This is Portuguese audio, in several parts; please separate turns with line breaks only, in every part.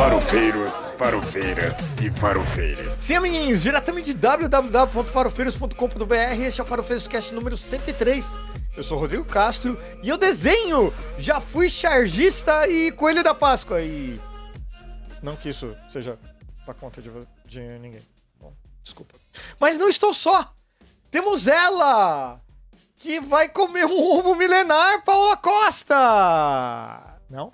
Farofeiros, farofeiras e farofeiras.
Sim, amiguinhos, diretamente de www.farofeiros.com.br, este é o Farofeiros Cast número 103. Eu sou Rodrigo Castro e eu desenho! Já fui chargista e coelho da Páscoa e... Não que isso seja pra conta de, de ninguém. Bom, desculpa. Mas não estou só! Temos ela! Que vai comer um ovo milenar, Paula Costa! Não?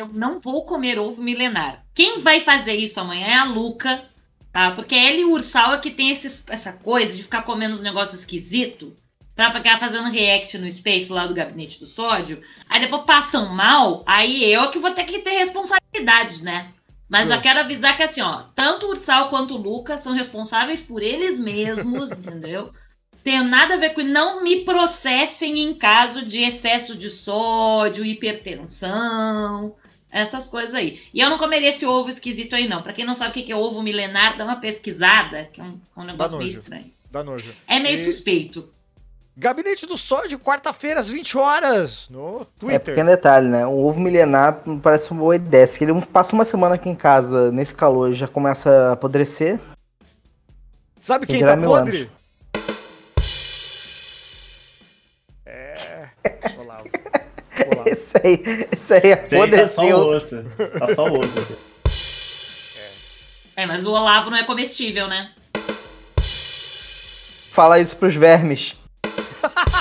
Eu não vou comer ovo milenar. Quem vai fazer isso amanhã é a Luca, tá? Porque ela e o Ursal é que tem esses, essa coisa de ficar comendo uns negócios esquisitos pra ficar fazendo react no Space lá do gabinete do sódio. Aí depois passam mal, aí eu que vou ter que ter responsabilidade, né? Mas já quero avisar que assim, ó, tanto o Ursal quanto o Luca são responsáveis por eles mesmos, entendeu? Tenho nada a ver com não me processem em caso de excesso de sódio, hipertensão, essas coisas aí. E eu não comeria esse ovo esquisito aí, não. Pra quem não sabe o que é ovo milenar, dá uma pesquisada, que é um, é um negócio meio estranho.
Dá nojo.
É meio
E-
suspeito.
Gabinete do Sódio, quarta-feira, às 20 horas, no
É
Twitter.
pequeno detalhe, né? Um ovo milenar parece uma boa ideia. Se ele passa uma semana aqui em casa, nesse calor, e já começa a apodrecer.
Sabe quem tá podre? É.
Esse aí, esse aí
aí tá só o
apodreceu.
osso. Tá só o osso.
É, mas o Olavo não é comestível, né?
Fala isso pros vermes.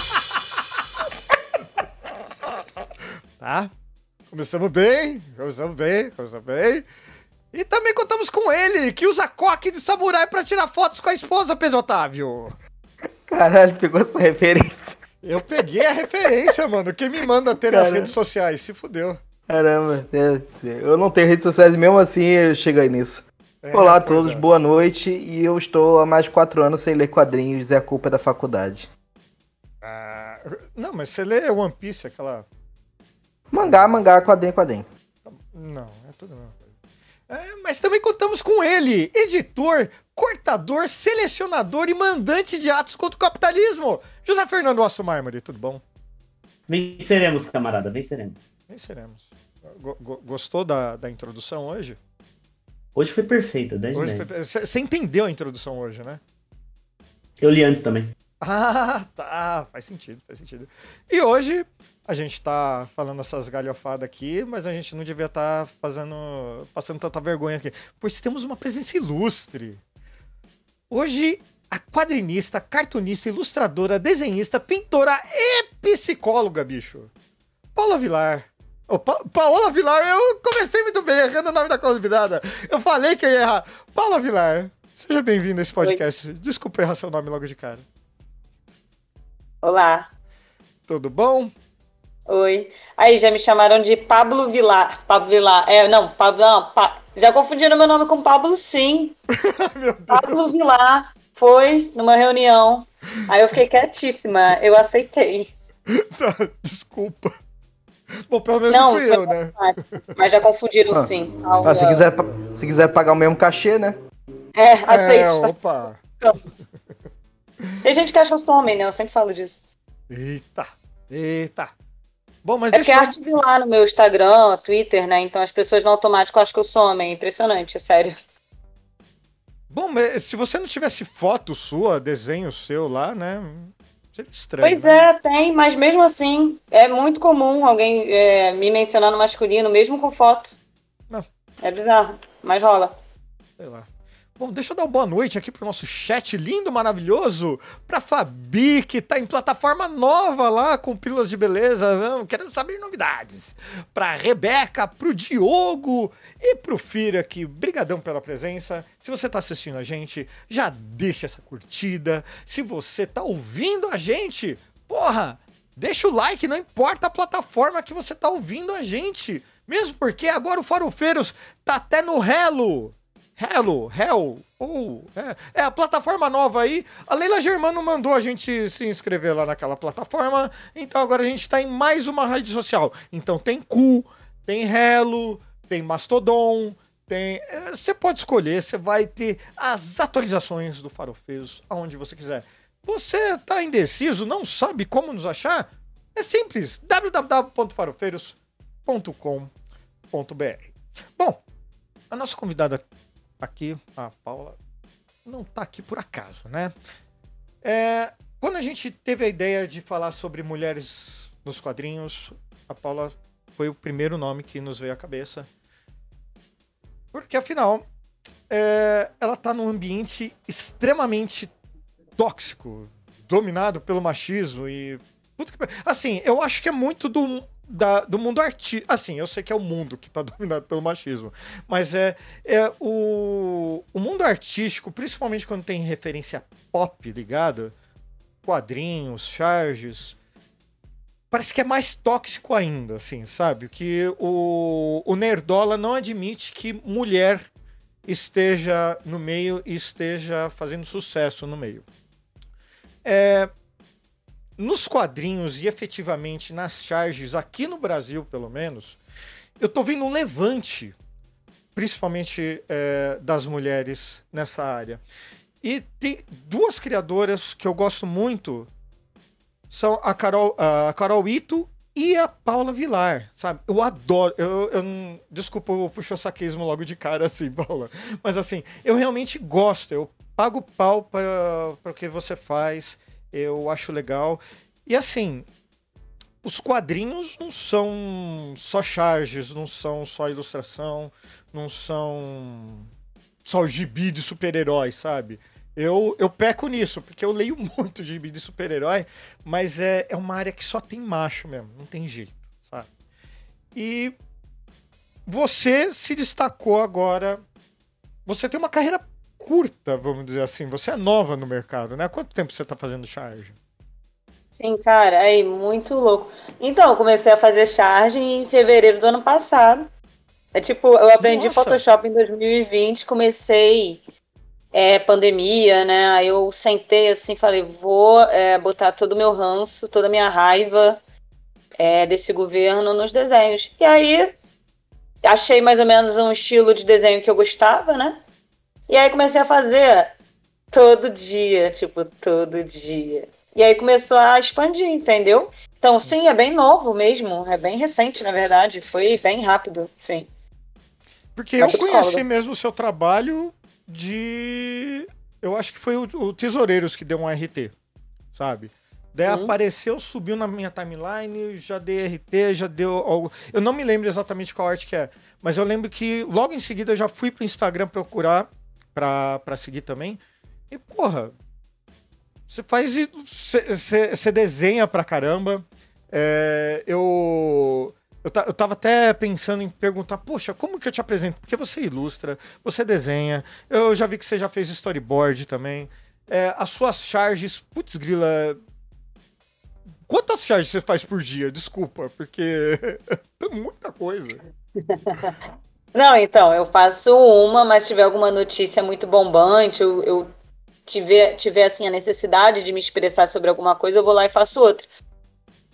Tá? Começamos bem, começamos bem, começamos bem. E também contamos com ele, que usa coque de samurai pra tirar fotos com a esposa, Pedro Otávio.
Caralho, pegou essa referência.
Eu peguei a referência, mano. Quem me manda ter nas
Cara.
redes sociais? Se fudeu.
Caramba, é, eu não tenho redes sociais, mesmo assim eu chego aí nisso.
É,
Olá a todos,
é.
boa noite. E eu estou há mais de quatro anos sem ler quadrinhos, é a culpa da faculdade.
Ah, não, mas você lê One Piece, aquela.
Mangá, mangá, quadrinho, quadrinho.
Não, é tudo a mesma coisa. É, mas também contamos com ele, editor, cortador, selecionador e mandante de atos contra o capitalismo. José Fernando Osso Mármore, tudo bom?
Venceremos, camarada, venceremos.
Venceremos. Go- go- gostou da, da introdução hoje?
Hoje foi perfeita, 10 de
Hoje
10.
foi- Você entendeu a introdução hoje, né?
Eu li antes também.
Ah, tá. Faz sentido, faz sentido. E hoje a gente tá falando essas galhofadas aqui, mas a gente não devia estar fazendo. passando tanta vergonha aqui. Pois temos uma presença ilustre. Hoje, a quadrinista, cartunista, ilustradora, desenhista, pintora e psicóloga, bicho. Paula Vilar. Ô, Pa- Paola Vilar, eu comecei muito bem, errando o nome da convidada. Eu falei que eu ia errar. Paula Vilar, seja bem-vinda a esse podcast. Desculpa errar seu nome logo de cara.
Olá.
Tudo bom?
Oi. Aí, já me chamaram de Pablo Vilar. Pablo Vilar. É, não, Pablo, não. Pa- Já confundiram meu nome com Pablo, sim. Pablo Vilar foi numa reunião. Aí eu fiquei quietíssima. Eu aceitei.
Tá, desculpa. Bom, pelo menos
Não,
fui eu, né?
Mas já confundiram,
Ah.
sim.
Ah, se, quiser, se quiser pagar o mesmo cachê, né?
É, aceite.
É, opa.
Tem gente que acha que eu sou homem, né? Eu sempre falo disso.
Eita, eita. Bom, mas
É porque
deixa
é arte Vilar no meu Instagram, Twitter, né? Então as pessoas no automático acham que eu sou homem. Impressionante, é sério.
Bom, mas se você não tivesse foto sua, desenho seu lá, né? Seria estranho.
Pois
né?
é, tem, mas mesmo assim, é muito comum alguém é, me mencionar no masculino, mesmo com foto.
Não.
É bizarro, mas rola.
Sei lá. Bom, deixa eu dar uma boa noite aqui pro nosso chat lindo, maravilhoso, pra Fabi, que tá em plataforma nova lá, com pílulas de beleza, querendo saber novidades. Pra Rebeca, pro Diogo e pro Fira aqui, brigadão pela presença. Se você tá assistindo a gente, já deixa essa curtida. Se você tá ouvindo a gente, porra, deixa o like, não importa a plataforma que você tá ouvindo a gente. Mesmo porque agora o Farofeiros tá até no Hello. Hello, Hell, ou é, é a plataforma nova aí. A Leila Germano mandou a gente se inscrever lá naquela plataforma. Então agora a gente tá em mais uma rede social. Então tem Cu, tem Hello, tem Mastodon, tem. é, Você pode escolher, você vai ter as atualizações do Farofeiros aonde você quiser. Você tá indeciso, não sabe como nos achar? É simples, www.farofeiros.com.br. Bom, a nossa convidada aqui, a Paula, não tá aqui por acaso, né? É, quando a gente teve a ideia de falar sobre mulheres nos quadrinhos, a Paula foi o primeiro nome que nos veio à cabeça. Porque afinal, é, ela tá num ambiente extremamente tóxico, dominado pelo machismo e. Assim, eu acho que é muito do, da- do mundo artístico. Assim, eu sei que é o mundo que tá dominado pelo machismo. Mas é, é o, o mundo artístico, principalmente quando tem referência pop ligada, quadrinhos, charges. Parece que é mais tóxico ainda, assim, sabe? Que o, o Nerdola não admite que mulher esteja no meio e esteja fazendo sucesso no meio. É, nos quadrinhos e efetivamente nas charges, aqui no Brasil pelo menos, eu tô vendo um levante, principalmente é, das mulheres nessa área. E tem duas criadoras que eu gosto muito, são a Carol, a Carol Ito e a Paula Vilar, sabe? Eu adoro. Eu, eu desculpa o puxo-saquismo logo de cara assim, Paula. Mas assim, eu realmente gosto. Eu pago pau para o que você faz. Eu acho legal. E assim, os quadrinhos não são só charges, não são só ilustração, não são só gibi de super-heróis, sabe? Eu, eu peco nisso, porque eu leio muito gibi de super-herói, mas é, é uma área que só tem macho mesmo, não tem jeito, sabe? E você se destacou agora. Você tem uma carreira curta, vamos dizer assim. Você é nova no mercado, né? Há quanto tempo você tá fazendo charge?
Sim, cara, aí, muito louco. Então, eu comecei a fazer charge em fevereiro do ano passado. É tipo, eu aprendi
Nossa.
Photoshop em 2020, comecei é, pandemia, né? Aí eu sentei assim, falei, vou é, botar todo o meu ranço, toda a minha raiva é, desse governo nos desenhos. E aí achei mais ou menos um estilo de desenho que eu gostava, né? E aí comecei a fazer todo dia, tipo, todo dia. E aí começou a expandir, entendeu? Então, sim, é bem novo mesmo, é bem recente, na verdade, foi bem rápido, sim.
Porque eu conheci mesmo o seu trabalho de. Eu acho que foi o, o Tesoureiros que deu um RT, sabe? Daí
Uhum.
apareceu, subiu na minha timeline, já dei RT, já deu algo. Eu não me lembro exatamente qual arte que é, mas eu lembro que logo em seguida eu já fui pro Instagram procurar pra, seguir também. E, porra, você faz. Você desenha pra caramba. É, eu. Eu, eu tava até pensando em perguntar, poxa, como que eu te apresento? Porque você ilustra, você desenha, eu já vi que você já fez storyboard também. É, as suas charges, putz, grila. Quantas charges você faz por dia? Desculpa, porque é muita coisa.
Não, então, eu faço uma, mas se tiver alguma notícia muito bombante, eu, eu tiver, tiver assim, a necessidade de me expressar sobre alguma coisa, eu vou lá e faço outra.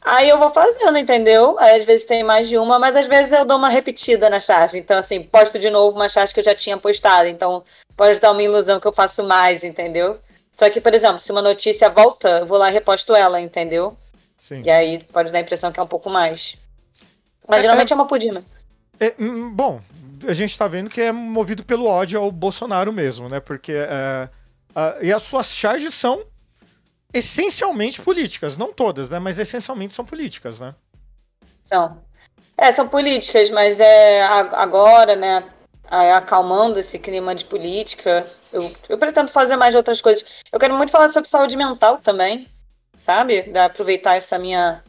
Aí eu vou fazendo, entendeu? Aí às vezes tem mais de uma, mas às vezes eu dou uma repetida na charge. Então, assim, posto de novo uma charge que eu já tinha postado. Então, pode dar uma ilusão que eu faço mais, entendeu? Só que, por exemplo, se uma notícia volta, eu vou lá e reposto ela, entendeu?
Sim.
E aí pode dar a impressão que é um pouco mais. Mas
É,
geralmente é uma por dia. mesmo.
É, hum, bom, a gente tá vendo que é movido pelo ódio ao Bolsonaro mesmo, né? Porque. é, a- e as suas charges são essencialmente políticas. Não todas, né? Mas essencialmente são políticas, né?
São. É, são políticas, mas é agora, né, a- acalmando esse clima de política, eu, eu pretendo fazer mais outras coisas. Eu quero muito falar sobre saúde mental também, sabe? Da, aproveitar essa minha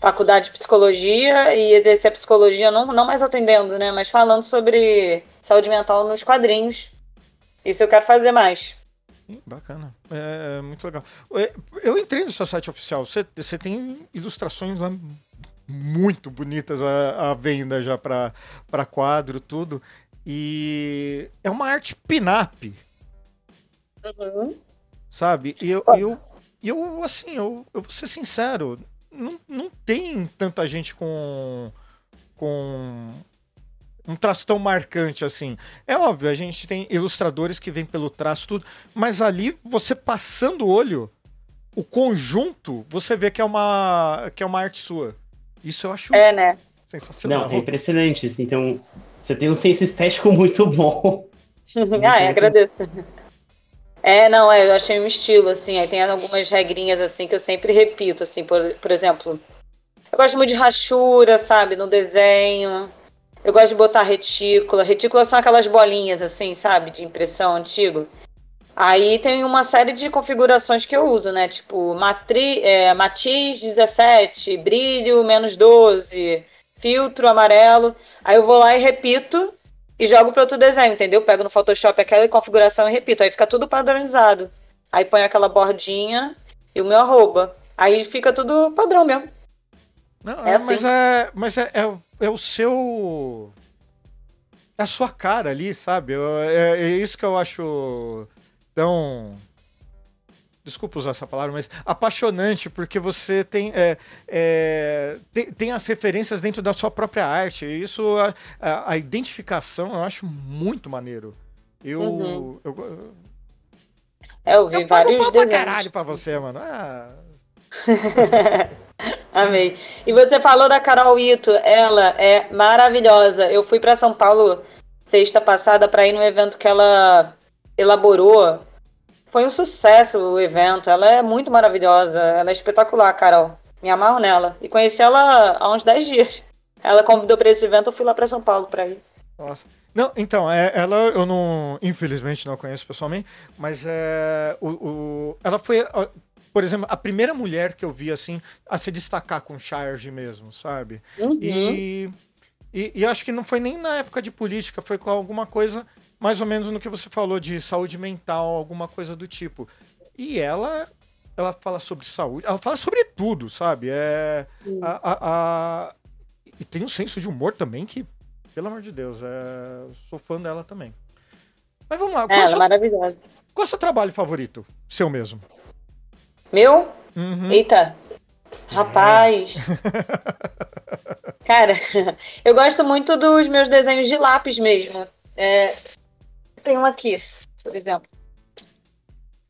faculdade de psicologia e exercer a psicologia não, não mais atendendo, né, mas falando sobre saúde mental nos quadrinhos. Isso eu quero fazer mais.
Ih, Bacana. É, é muito legal. É, Eu entrei no seu site oficial. Você, você tem ilustrações lá muito bonitas à, à venda já para quadro, tudo. E é uma arte pin-up, sabe? E eu, eu, eu assim, eu, eu vou ser sincero, não, não tem tanta gente com, com um traço tão marcante assim. É óbvio, a gente tem ilustradores que vêm pelo traço tudo, mas ali você passando o olho, o conjunto, você vê que é uma que é uma arte sua. Isso eu acho
É, né?
sensacional.
Não, é impressionante, assim, então, Você tem um senso estético muito bom.
ah, é, agradeço. É, não, é, eu achei um estilo, assim, aí tem algumas regrinhas, assim, que eu sempre repito, assim, por, por exemplo, eu gosto muito de rachura, sabe, no desenho, eu gosto de botar retícula, retícula são aquelas bolinhas, assim, sabe, de impressão antigo. Aí tem uma série de configurações que eu uso, né, tipo, matri, é, matiz 17, brilho menos 12, filtro amarelo, aí eu vou lá e repito, e jogo para outro desenho, entendeu? Pego no Photoshop aquela configuração e repito. Aí fica tudo padronizado. Aí põe aquela bordinha e o meu arroba. Aí fica tudo padrão mesmo.
Não, é, assim. mas é, mas é, é, é, o seu. É a sua cara ali, sabe? É, é isso que eu acho tão desculpa usar essa palavra, mas apaixonante, porque você tem, é, é, tem, tem, as referências dentro da sua própria arte. E isso, a, a, a identificação, eu acho muito maneiro. Eu. Uhum. eu,
é, eu vi eu vários
pago desenhos. Pra caralho pra você, mano. Ah.
Amei. E você falou da Carol Ito, ela é maravilhosa. Eu fui para São Paulo sexta passada para ir no evento que ela elaborou foi um sucesso o evento. Ela é muito maravilhosa. Ela é espetacular, Carol. Me amarro nela. E conheci ela há uns 10 dias. Ela convidou para esse evento, eu fui lá para São Paulo para ir.
Nossa. Não, então, é, ela eu não, infelizmente não conheço pessoalmente, mas é, o, o, ela foi, por exemplo, a primeira mulher que eu vi assim a se destacar com charge mesmo, sabe? Uhum. E, e, e acho que não foi nem na época de política, foi com alguma coisa mais ou menos no que você falou de saúde mental, alguma coisa do tipo. E ela ela fala sobre saúde, ela fala sobre tudo, sabe? É a, a, a, e tem um senso de humor também que, pelo amor de Deus, é... sou fã dela também. Mas vamos lá.
Qual é, ela é seu... maravilhosa.
Qual é o seu trabalho favorito? Seu mesmo?
Meu? Uhum. Eita. Rapaz. É. Cara, eu gosto muito dos meus desenhos de lápis mesmo. É, tem um aqui, por exemplo.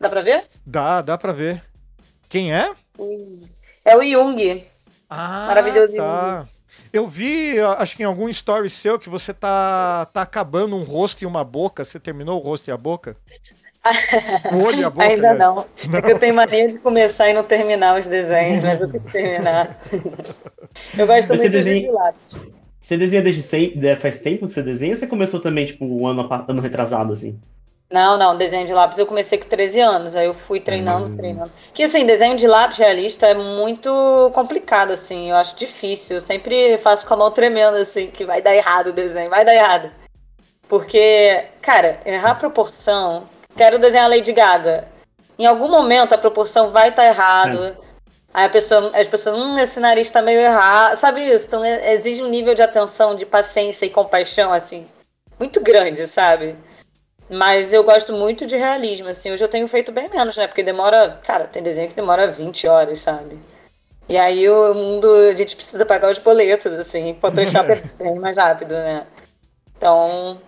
Dá pra ver?
Dá, dá pra ver. Quem é?
É o Jung.
Ah, Maravilhoso tá. Jung. Eu vi, acho que em algum story seu, que você tá, tá acabando um rosto e uma boca. Você terminou o rosto e a boca?
o olho e a boca? Ainda não. não. É que eu tenho mania de começar e não terminar os desenhos, mas eu tenho que terminar. eu gosto muito desenha... de lápis.
Você desenha desde sempre, faz tempo que você desenha ou você começou também, tipo, um ano, ano retrasado, assim?
Não, não, desenho de lápis eu comecei com 13 anos, aí eu fui treinando, uhum. treinando. Que assim, desenho de lápis realista é muito complicado, assim, eu acho difícil. Eu sempre faço com a mão tremendo, assim, que vai dar errado o desenho, vai dar errado. Porque, cara, errar a proporção. Quero desenhar a Lady Gaga. Em algum momento a proporção vai estar tá errado. É. Aí a pessoa, as pessoas, hum, esse nariz tá meio errado. Sabe isso? Então é, exige um nível de atenção, de paciência e compaixão, assim, muito grande, sabe? Mas eu gosto muito de realismo, assim. Hoje eu tenho feito bem menos, né? Porque demora. Cara, tem desenho que demora 20 horas, sabe? E aí o mundo. A gente precisa pagar os boletos, assim. Photoshop é bem mais rápido, né? Então.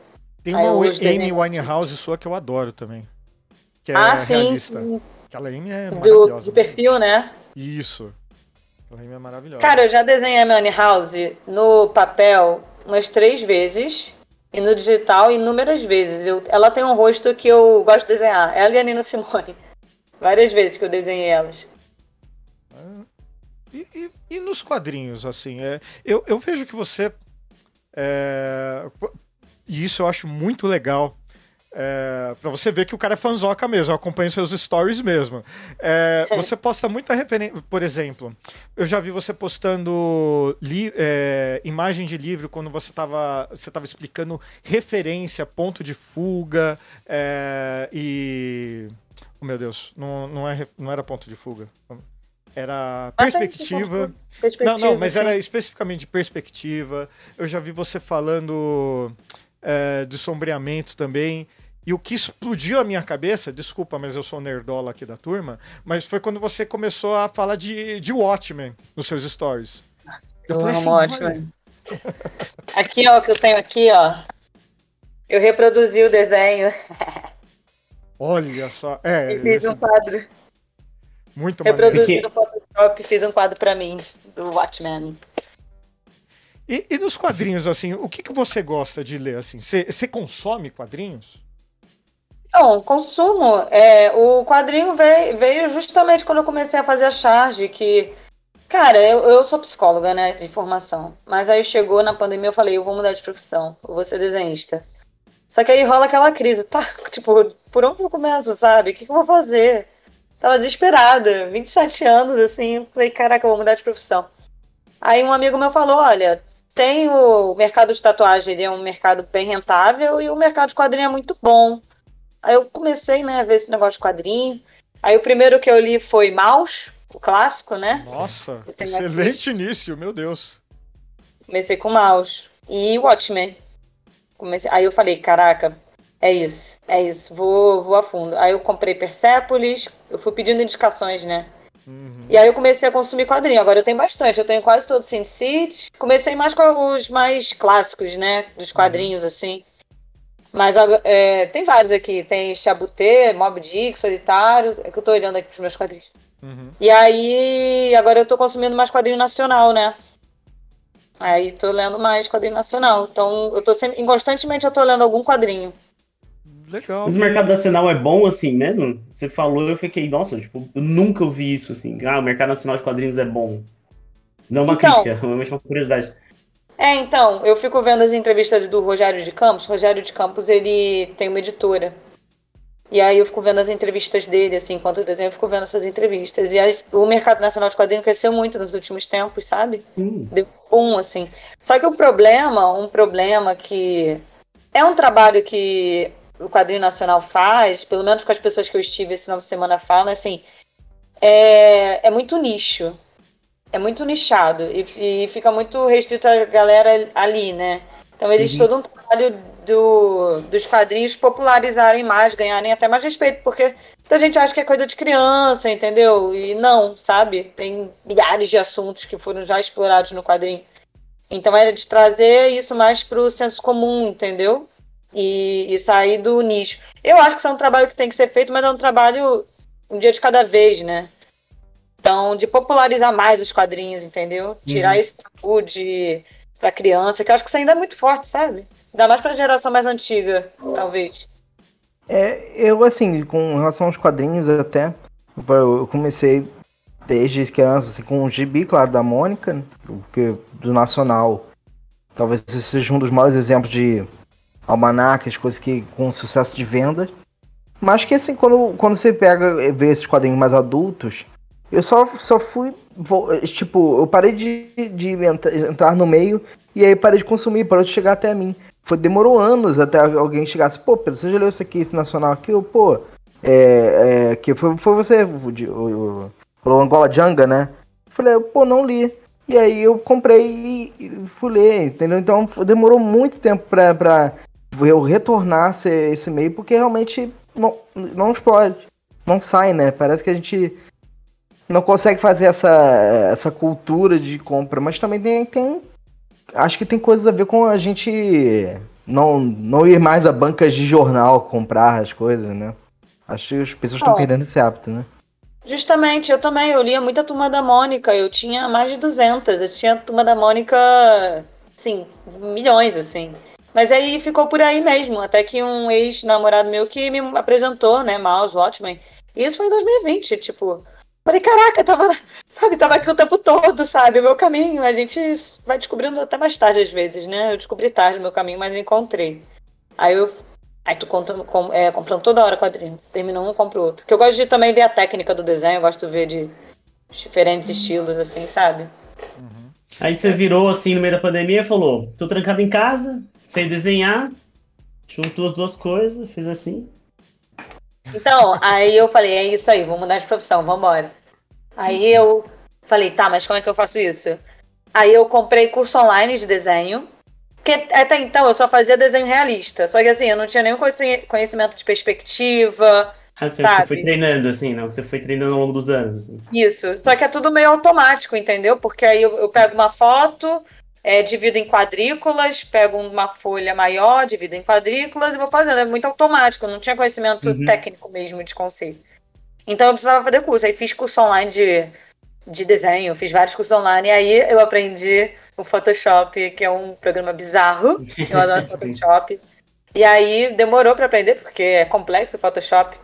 Tem uma Amy Winehouse sua que eu adoro também. Que é
ah, realista. sim.
Aquela Amy é
Do, de perfil, né?
Isso. Aquela é maravilhosa.
Cara, eu já desenhei a Money House no papel umas três vezes. E no digital inúmeras vezes. Eu, ela tem um rosto que eu gosto de desenhar. Ela e a Nina Simone. Várias vezes que eu desenhei elas.
É. E, e, e, nos quadrinhos, assim, é, eu, eu vejo que você. É, e isso eu acho muito legal. É, pra você ver que o cara é fanzoca mesmo, acompanha seus stories mesmo. É, você posta muita referência. Por exemplo, eu já vi você postando é, imagem de livro quando você estava você tava explicando referência, ponto de fuga é, e. Oh, meu Deus, não, não, é, não era ponto de fuga. Era perspectiva. perspectiva. Não, não, mas sim. era especificamente perspectiva. Eu já vi você falando é, de sombreamento também. E o que explodiu a minha cabeça, desculpa, mas eu sou nerdola aqui da turma, mas foi quando você começou a falar de, de Watchmen nos seus stories.
Eu, eu falei assim, Watchmen. aqui, ó, que eu tenho aqui, ó. Eu reproduzi o desenho.
Olha só. É,
e fiz um quadro.
Muito
Reproduzi no Photoshop, fiz um quadro para mim, do Watchmen.
E, e nos quadrinhos, assim, o que, que você gosta de ler, assim? Você consome quadrinhos?
Então, consumo. É, o quadrinho veio, veio justamente quando eu comecei a fazer a charge, que. Cara, eu, eu sou psicóloga, né, de formação. Mas aí chegou na pandemia, eu falei, eu vou mudar de profissão, eu vou ser desenhista. Só que aí rola aquela crise, tá? Tipo, por onde eu começo, sabe? O que, que eu vou fazer? Tava desesperada, 27 anos, assim, falei, caraca, eu vou mudar de profissão. Aí um amigo meu falou, olha, tem o mercado de tatuagem, ele é um mercado bem rentável e o mercado de quadrinho é muito bom. Aí eu comecei, né, a ver esse negócio de quadrinho. Aí o primeiro que eu li foi Maus, o clássico, né?
Nossa,
tenho aqui.
excelente início, meu Deus.
Comecei com Maus. E Watchmen. Comecei... Aí eu falei, caraca, é isso, é isso, vou, vou a fundo. Aí eu comprei Persepolis, eu fui pedindo indicações, né?
Uhum.
E aí eu comecei a consumir quadrinho. Agora eu tenho bastante, eu tenho quase todo Sin City. Comecei mais com os mais clássicos, né? Dos quadrinhos, assim. Mas agora- é, tem vários aqui. Tem Chabutê, Mob Dick, Solitário. É que eu tô olhando aqui pros meus quadrinhos.
Uhum.
E aí, agora eu tô consumindo mais quadrinho nacional, né? Aí tô lendo mais quadrinho nacional. Então, eu tô sempre, constantemente eu tô lendo algum quadrinho.
Legal.
Mas o mercado nacional é bom assim mesmo? Você falou, eu fiquei, nossa, tipo, eu nunca ouvi isso assim. Ah, o mercado nacional de quadrinhos é bom. Não uma
Então.
crítica, realmente uma curiosidade.
É, então, eu fico vendo as entrevistas do Rogério de Campos. Rogério de Campos, ele tem uma editora. E aí eu fico vendo as entrevistas dele, assim, enquanto eu desenho, eu fico vendo essas entrevistas. E as- o mercado nacional de quadrinhos cresceu muito nos últimos tempos, sabe?
Hum,
Deu boom, assim. Só que o problema, um problema que é um trabalho que o quadrinho nacional faz, pelo menos com as pessoas que eu estive esse final de semana falam, assim, é, é muito nicho. É muito nichado e, e fica muito restrito a galera ali, né? Então existe
Uhum.
todo um trabalho do, dos quadrinhos popularizarem mais, ganharem até mais respeito, porque muita gente acha que é coisa de criança, entendeu? E não, sabe? Tem milhares de assuntos que foram já explorados no quadrinho. Então era de trazer isso mais pro senso comum, entendeu? E, e sair do nicho. Eu acho que isso é um trabalho que tem que ser feito, mas é um trabalho um dia de cada vez, né? Então, de popularizar mais os quadrinhos, entendeu? Tirar
Uhum.
esse tabu de pra criança, que eu acho que isso ainda é muito forte, sabe? Ainda mais pra geração mais antiga, talvez.
É, eu, assim, com relação aos quadrinhos até, eu comecei desde criança, assim, com o gibi, claro, da Mônica, né, porque do Nacional. Talvez esse seja um dos maiores exemplos de almanacs, coisas que com sucesso de venda. Mas que, assim, quando, quando você pega e vê esses quadrinhos mais adultos, eu só, só fui, tipo, eu parei de, de entra- entrar no meio e aí parei de consumir, parou de chegar até mim. Foi, demorou anos até alguém chegasse, pô, Pedro, você já leu isso aqui, esse nacional aqui? Eu, pô, é, é, que foi, foi você, o, o, o, Angola Janga, né? Falei, pô, não li. E aí eu comprei e, fui ler, entendeu? Então demorou muito tempo pra, pra eu retornar esse, esse meio, porque realmente não, não explode, não sai, né? Parece que a gente não consegue fazer essa, essa cultura de compra, mas também tem, tem acho que tem coisas a ver com a gente não, não ir mais a bancas de jornal comprar as coisas, né? Acho que as pessoas estão perdendo esse hábito, né?
Justamente, eu também, eu lia muita Turma da Mônica, eu tinha mais de 200, eu tinha Turma da Mônica, assim, milhões, assim. Mas aí ficou por aí mesmo, até que um ex-namorado meu que me apresentou, né, Mouse Watchmen, e isso foi em 2020, tipo, falei, caraca, tava, sabe, tava aqui o tempo todo, sabe, o meu caminho, a gente vai descobrindo até mais tarde às vezes, né, eu descobri tarde o meu caminho, mas encontrei. Aí eu Aí tu conta, com, é, comprando toda hora quadrinho. Termina um, compra outro. Porque eu gosto de também ver a técnica do desenho, eu gosto de ver de diferentes estilos, assim, sabe?
Aí você virou assim no meio da pandemia e falou: tô trancado em casa, sei desenhar, juntou as duas coisas, fiz assim.
Então, aí eu falei, é isso aí, vamos mudar de profissão, vambora. Aí eu falei, tá, mas como é que eu faço isso? Aí eu comprei curso online de desenho. Porque até então eu só fazia desenho realista. Só que assim, eu não tinha nenhum conheci- conhecimento de perspectiva,
Ah, você,
Sabe?
você foi treinando, assim, não? Você foi treinando ao longo dos anos, assim.
Isso, só que é tudo meio automático, entendeu? Porque aí eu, eu pego uma foto, é, divido em quadrículas, pego uma folha maior, divido em quadrículas e vou fazendo. É muito automático, não tinha conhecimento
Uhum.
técnico mesmo de conceito. Então eu precisava fazer curso. Aí fiz curso online de de desenho, fiz vários cursos online, e aí eu aprendi o Photoshop, que é um programa bizarro. Eu adoro Photoshop. E aí demorou para aprender, porque é complexo o Photoshop.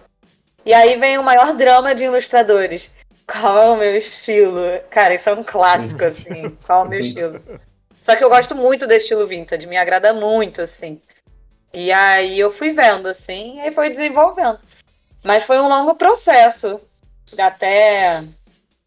E aí vem o maior drama de ilustradores. Qual é o meu estilo? Cara, isso é um clássico, assim. Qual é o meu estilo? Só que eu gosto muito do estilo vintage, me agrada muito, assim. E aí eu fui vendo, assim, e foi desenvolvendo. Mas foi um longo processo até,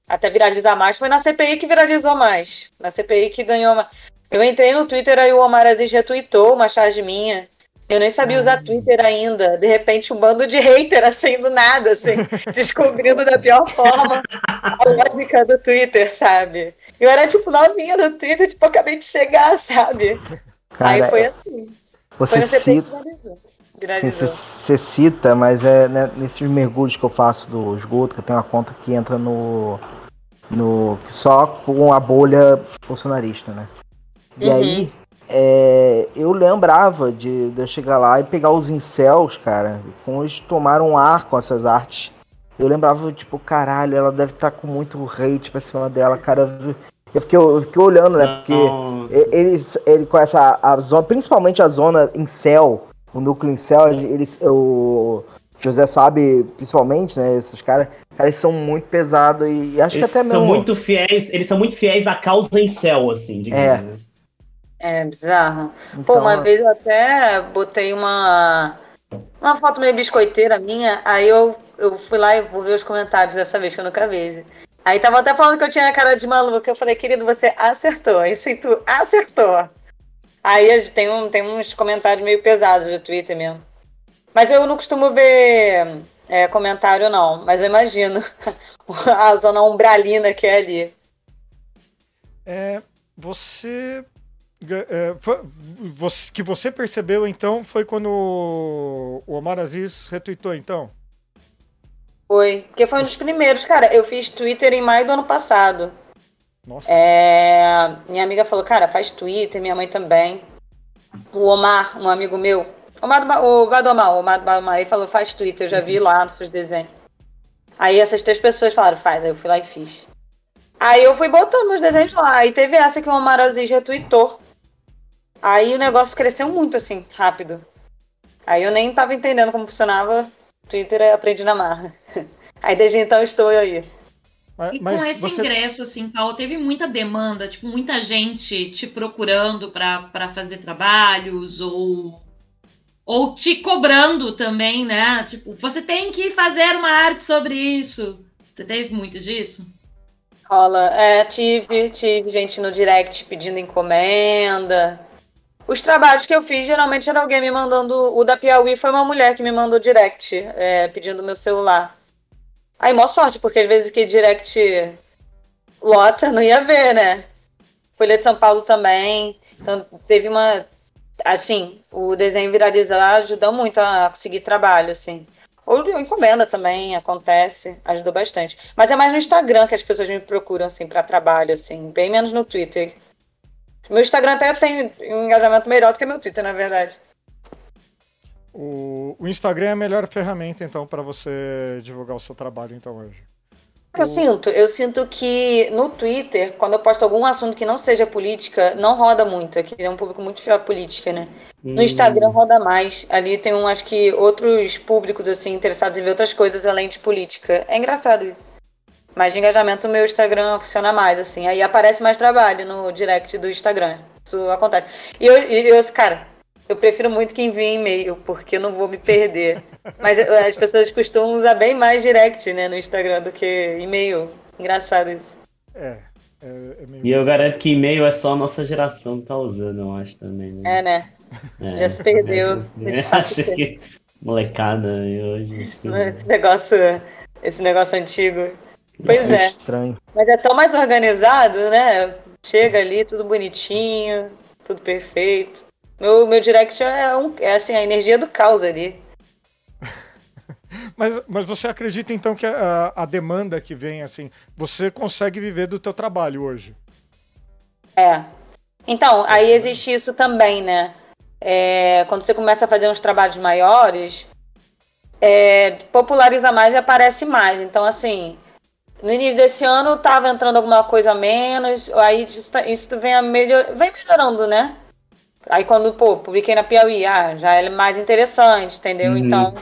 até viralizar mais. Foi na CPI que viralizou mais. Na CPI que ganhou mais. Eu entrei no Twitter, aí o Omar Aziz retweetou uma charge minha. Eu nem sabia usar Twitter ainda. De repente, um bando de hater, assim, do nada, assim, descobrindo da pior forma a lógica do Twitter, sabe? Eu era, tipo, novinha no Twitter, tipo, acabei de chegar, sabe?
Cara,
Aí foi assim.
Você
Foi
cita,
viralizou.
você cita, mas é né, nesses mergulhos que eu faço do esgoto, que eu tenho uma conta que entra no. no só com a bolha bolsonarista, né? E
Uhum.
aí, é, eu lembrava de, de eu chegar lá e pegar os incels, cara, como eles tomaram ar com essas artes. Eu lembrava, tipo, caralho, ela deve estar com muito hate pra cima dela, cara. Eu fiquei, eu fiquei olhando, né? Porque. Eles, ele com essa a zona, principalmente a zona em céu, o núcleo em céu, eles, o José sabe, principalmente, né? Esses caras, cara, eles são muito pesados e, acho
eles
que até
são
mesmo.
muito fiéis, eles são muito fiéis à causa em céu, assim, digamos.
É.
É bizarro.
então,
Pô, uma vez eu até botei uma, uma foto meio biscoiteira minha, aí eu, eu fui lá e vou ver os comentários dessa vez, que eu nunca vejo. Aí tava até falando que eu tinha a cara de maluca. Eu falei, querido, você acertou. Isso aí tu acertou. Aí tem, um, tem uns comentários meio pesados do Twitter mesmo. Mas eu não costumo ver é, comentário, não. Mas eu imagino a zona umbralina que é ali.
É, você, é, que você percebeu então foi quando o Omar Aziz retweetou então?
Foi. Porque foi um dos primeiros. Cara, eu fiz Twitter em maio do ano passado.
Nossa.
É, minha amiga falou, cara, faz Twitter, minha mãe também. O Omar, um amigo meu, Omar, o Badomar, o Omar Badomar, ele falou, faz Twitter, eu já vi lá nos seus desenhos. Aí essas três pessoas falaram, faz, aí eu fui lá e fiz. Aí eu fui botando meus desenhos lá, aí teve essa que o Omar Aziz retweetou. Aí o negócio cresceu muito, assim, rápido. Aí eu nem tava entendendo como funcionava Twitter, aprendi na marra. Aí desde então estou aí.
Mas,
E com esse
você,
ingresso, assim, Paulo, teve muita demanda, tipo, muita gente te procurando para fazer trabalhos ou ou te cobrando também, né? Tipo, você tem que fazer uma arte sobre isso. Você teve muito disso?
Rola. É, tive, tive gente no direct pedindo encomenda. Os trabalhos que eu fiz, geralmente era alguém me mandando. O da Piauí foi uma mulher que me mandou direct, é, pedindo meu celular. Aí, mó sorte, porque às vezes que direct lota, não ia ver, né? Folha de São Paulo também. Então, teve uma. Assim, o desenho viralizar ajudou muito a conseguir trabalho, assim. Ou encomenda também, acontece, ajudou bastante. Mas é mais no Instagram que as pessoas me procuram, assim, pra trabalho, assim, bem menos no Twitter. Meu Instagram até tem um engajamento melhor do que meu Twitter, na verdade.
o, o Instagram é a melhor ferramenta então para você divulgar o seu trabalho então hoje.
O eu sinto? Eu sinto que no Twitter, quando eu posto algum assunto que não seja política, não roda muito. Aqui é um público muito fiel à política, né? No Instagram roda mais. Ali tem um, acho que, outros públicos, assim, interessados em ver outras coisas além de política. É engraçado isso. Mas de engajamento, o meu Instagram funciona mais, assim. Aí aparece mais trabalho no direct do Instagram. Isso acontece. E eu, e eu cara, eu prefiro muito que envie e-mail, porque eu não vou me perder. Mas eh, as pessoas costumam usar bem mais direct, né, no Instagram do que e-mail. Engraçado isso.
É, é, é meio...
E eu garanto que e-mail é só a nossa geração que tá usando, eu acho também. Né?
É, né?
É.
Já se perdeu.
É, acho que molecada hoje. acho que não.
Esse negócio, esse negócio antigo. Pois é.
Estranho.
Mas é tão mais organizado, né? Chega ali, tudo bonitinho, tudo perfeito. Meu, meu direct é, um, é assim, a energia do caos ali.
Mas, mas você acredita então que a, a demanda que vem assim, você consegue viver do teu trabalho hoje?
É. Então, aí existe isso também, né? É, quando você começa a fazer uns trabalhos maiores, é, populariza mais e aparece mais. Então, assim, no início desse ano tava entrando alguma coisa a menos, aí isso, tá- isso vem, a melhor, vem melhorando, né? Aí quando, pô, publiquei na Piauí, ah, já é mais interessante, entendeu?
Uhum.
Então,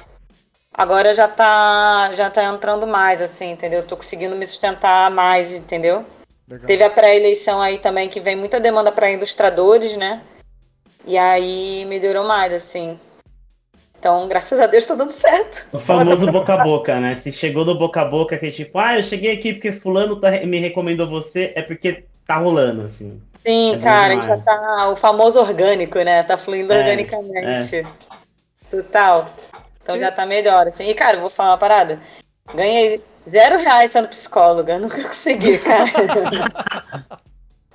agora já tá, já tá entrando mais, assim, entendeu? Tô conseguindo me sustentar mais, entendeu?
Legal.
Teve a pré-eleição aí também, que vem muita demanda para ilustradores, né? E aí melhorou mais, assim. Então, graças a Deus, tá dando certo.
O famoso boca a boca, né? Se chegou no boca a boca, que é tipo, ah, eu cheguei aqui porque fulano tá- me recomendou você, é porque tá rolando, assim.
Sim,
É
cara, a gente já tá. O famoso orgânico, né? Tá fluindo
É,
organicamente. Total. Então já tá melhor, assim. E, cara, vou falar uma parada. Ganhei zero reais sendo psicóloga. Nunca consegui, cara.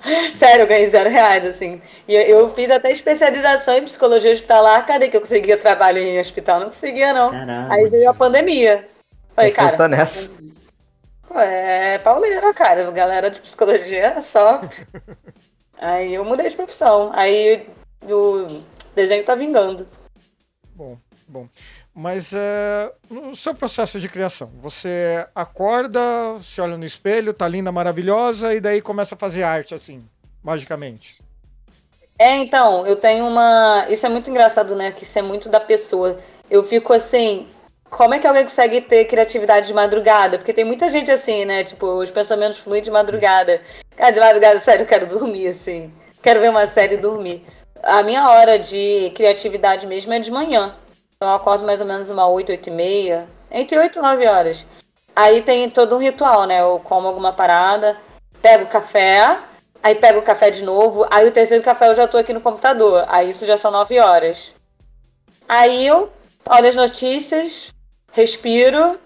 Sério, eu ganhei zero reais, assim. E eu, fiz até especialização em psicologia hospitalar. Cadê que eu conseguia trabalho em hospital? Não conseguia, não.
Caralho.
Aí veio a pandemia. Falei, cara.
nessa.
Pô, É pauleira, cara. Galera de psicologia sofre. Aí eu mudei de profissão. Aí o desenho tá vingando.
Bom, bom. Mas é, no seu processo de criação, você acorda, se olha no espelho, tá linda, maravilhosa, e daí começa a fazer arte, assim, magicamente.
É, então, eu tenho uma. Isso é muito engraçado, né? Que isso é muito da pessoa. Eu fico assim. Como é que alguém consegue ter criatividade de madrugada? Porque tem muita gente assim, né? Tipo, os pensamentos fluem de madrugada. Cara, de madrugada, sério, eu quero dormir, assim. Quero ver uma série e dormir. A minha hora de criatividade mesmo é de manhã. Então eu acordo mais ou menos uma 8, 8 e meia. Entre 8 e 9 horas. Aí tem todo um ritual, né? Eu como alguma parada, pego café, aí pego o café de novo, aí o terceiro café eu já tô aqui no computador. Aí isso já são 9 horas. Aí eu olho as notícias, respiro,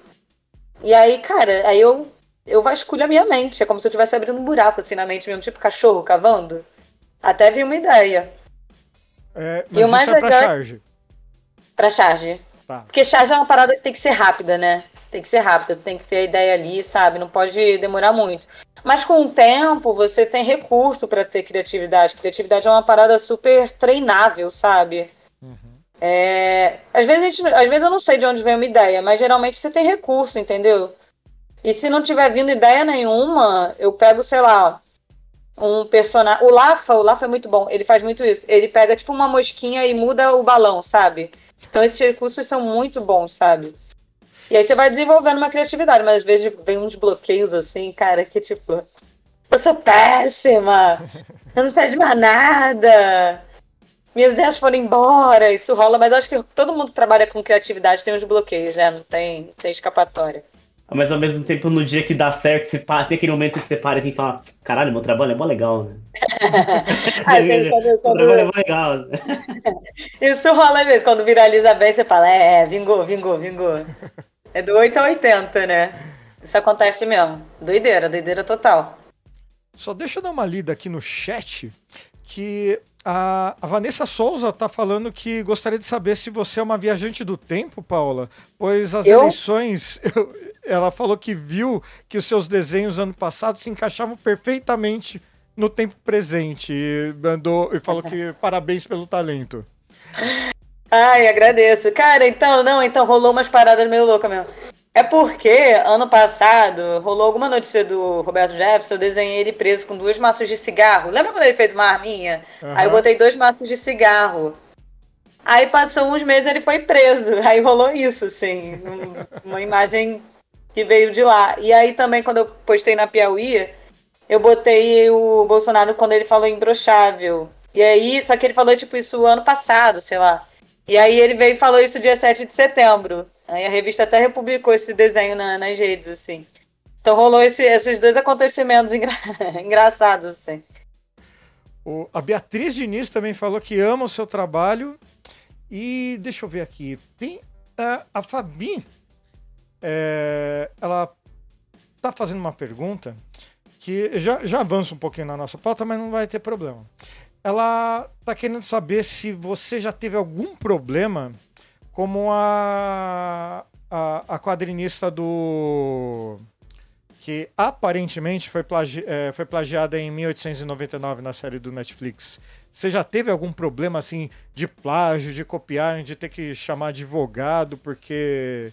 e aí, cara, aí eu, eu vasculho a minha mente. É como se eu estivesse abrindo um buraco assim na mente mesmo, tipo cachorro cavando. Até vi uma ideia
É,
E
mas
o mais
isso é pra
legal é-
charge.
Pra charge.
Tá.
Porque charge é uma parada que tem que ser rápida, né? Tem que ser rápida, tem que ter a ideia ali, sabe? Não pode demorar muito. Mas com o tempo, você tem recurso pra ter criatividade. Criatividade é uma parada super treinável, sabe? É, às, vezes a gente, às vezes eu não sei de onde vem uma ideia, mas geralmente você tem recurso, entendeu? E se não tiver vindo ideia nenhuma, eu pego, sei lá, um personagem. O Lafa, o Lafa é muito bom, ele faz muito isso. Ele pega tipo uma mosquinha e muda o balão, sabe? Então esses recursos são muito bons, sabe? E aí você vai desenvolvendo uma criatividade, mas às vezes vem uns bloqueios assim, cara, que tipo, eu sou péssima, eu não sei de mais nada, minhas ideias foram embora, isso rola, mas acho que todo mundo que trabalha com criatividade tem uns bloqueios, né? Não tem, tem escapatória.
Mas ao mesmo tempo, no dia que dá certo, você pa- tem aquele momento que você para assim e fala, caralho, meu trabalho é mó legal, né?
Aí tem quando-
Meu
quando-
trabalho é mó legal. né?
Isso rola às vezes, quando viraliza bem, você fala, é, vingou, vingou, vingou. É do 8 a 80, né? Isso acontece mesmo. Doideira, doideira total.
Só deixa eu dar uma lida aqui no chat que a, a Vanessa Souza tá falando que gostaria de saber se você é uma viajante do tempo, Paula, pois as
Eu?
eleições, ela falou que viu que os seus desenhos ano passado se encaixavam perfeitamente no tempo presente e mandou e falou que parabéns pelo talento.
Ai, agradeço. Cara, então, não, então rolou umas paradas meio loucas mesmo. É porque, ano passado, rolou alguma notícia do Roberto Jefferson, eu desenhei ele preso com duas maços de cigarro. Lembra quando ele fez uma arminha? Aí eu botei dois maços de cigarro. Aí passou uns meses ele foi preso. Aí rolou isso, assim. um- Uma imagem que veio de lá. E aí também, quando eu postei na Piauí, eu botei o Bolsonaro quando ele falou imbrochável. E aí, só que ele falou, tipo, isso ano passado, sei lá. E aí ele veio e falou isso dia 7 de setembro. Aí a revista até republicou esse desenho na- nas redes, assim. Então rolou esse- esses dois acontecimentos engra- engraçados, assim.
O- a Beatriz Diniz também falou que ama o seu trabalho. E deixa eu ver aqui. Tem a, a Fabi. É, ela tá fazendo uma pergunta que já, já avança um pouquinho na nossa pauta, mas não vai ter problema. Ela tá querendo saber se você já teve algum problema como a, a, a quadrinista do que aparentemente foi, plagi é, foi plagiada em 1899 na série do Netflix. Você já teve algum problema assim de plágio, de copiar, de ter que chamar advogado porque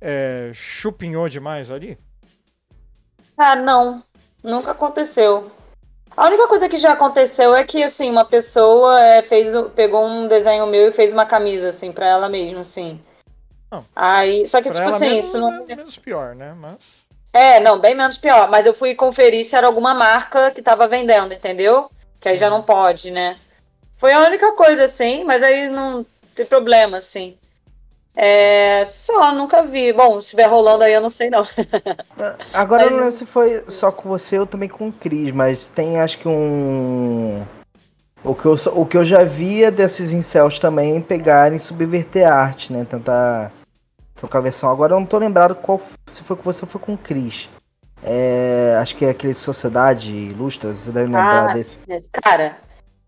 é, chupinhou demais ali?
Ah, não. Nunca aconteceu. A única coisa que já aconteceu é que, assim, uma pessoa é, fez, pegou um desenho meu e fez uma camisa, assim, pra ela mesma, assim.
Não.
Aí, só que,
Pra
tipo assim,
mesmo,
isso não.
é menos pior, né? Mas.
É, não, bem menos pior. Mas eu fui conferir se era alguma marca que tava vendendo, entendeu? Que aí já não pode, né? Foi a única coisa, assim, mas aí não tem problema, assim. É, só, nunca vi. Bom, se estiver rolando aí, eu não sei não.
Agora eu não
Mas-
lembro se foi só com você ou também com o Cris, mas tem acho que um. O que, eu, o que eu já via desses incels também pegarem e subverter a arte, né? Tentar trocar a versão. Agora eu não tô lembrado qual se foi com você ou foi com o Cris. É, acho que é aquele Sociedade Ilustra, você deve lembrar
Ah,
desse.
Cara,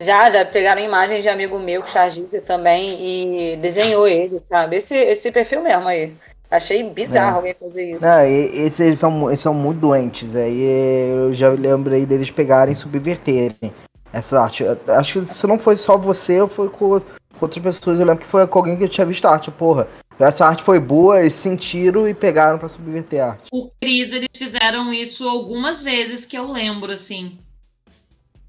já, já pegaram imagens de amigo meu, que Chargita também, e desenhou ele, sabe? Esse, esse perfil mesmo aí. Achei bizarro
É.
alguém fazer isso.
Não, e- esses eles são, eles são muito doentes. Aí eu já lembrei deles pegarem e subverterem essa arte. Eu Acho que se não foi só você, foi com, com outras pessoas. Eu lembro que foi com alguém que eu tinha visto a arte. Porra, essa arte foi boa, eles sentiram e pegaram pra subverter a arte.
O Cris, eles fizeram isso algumas vezes que eu lembro, assim.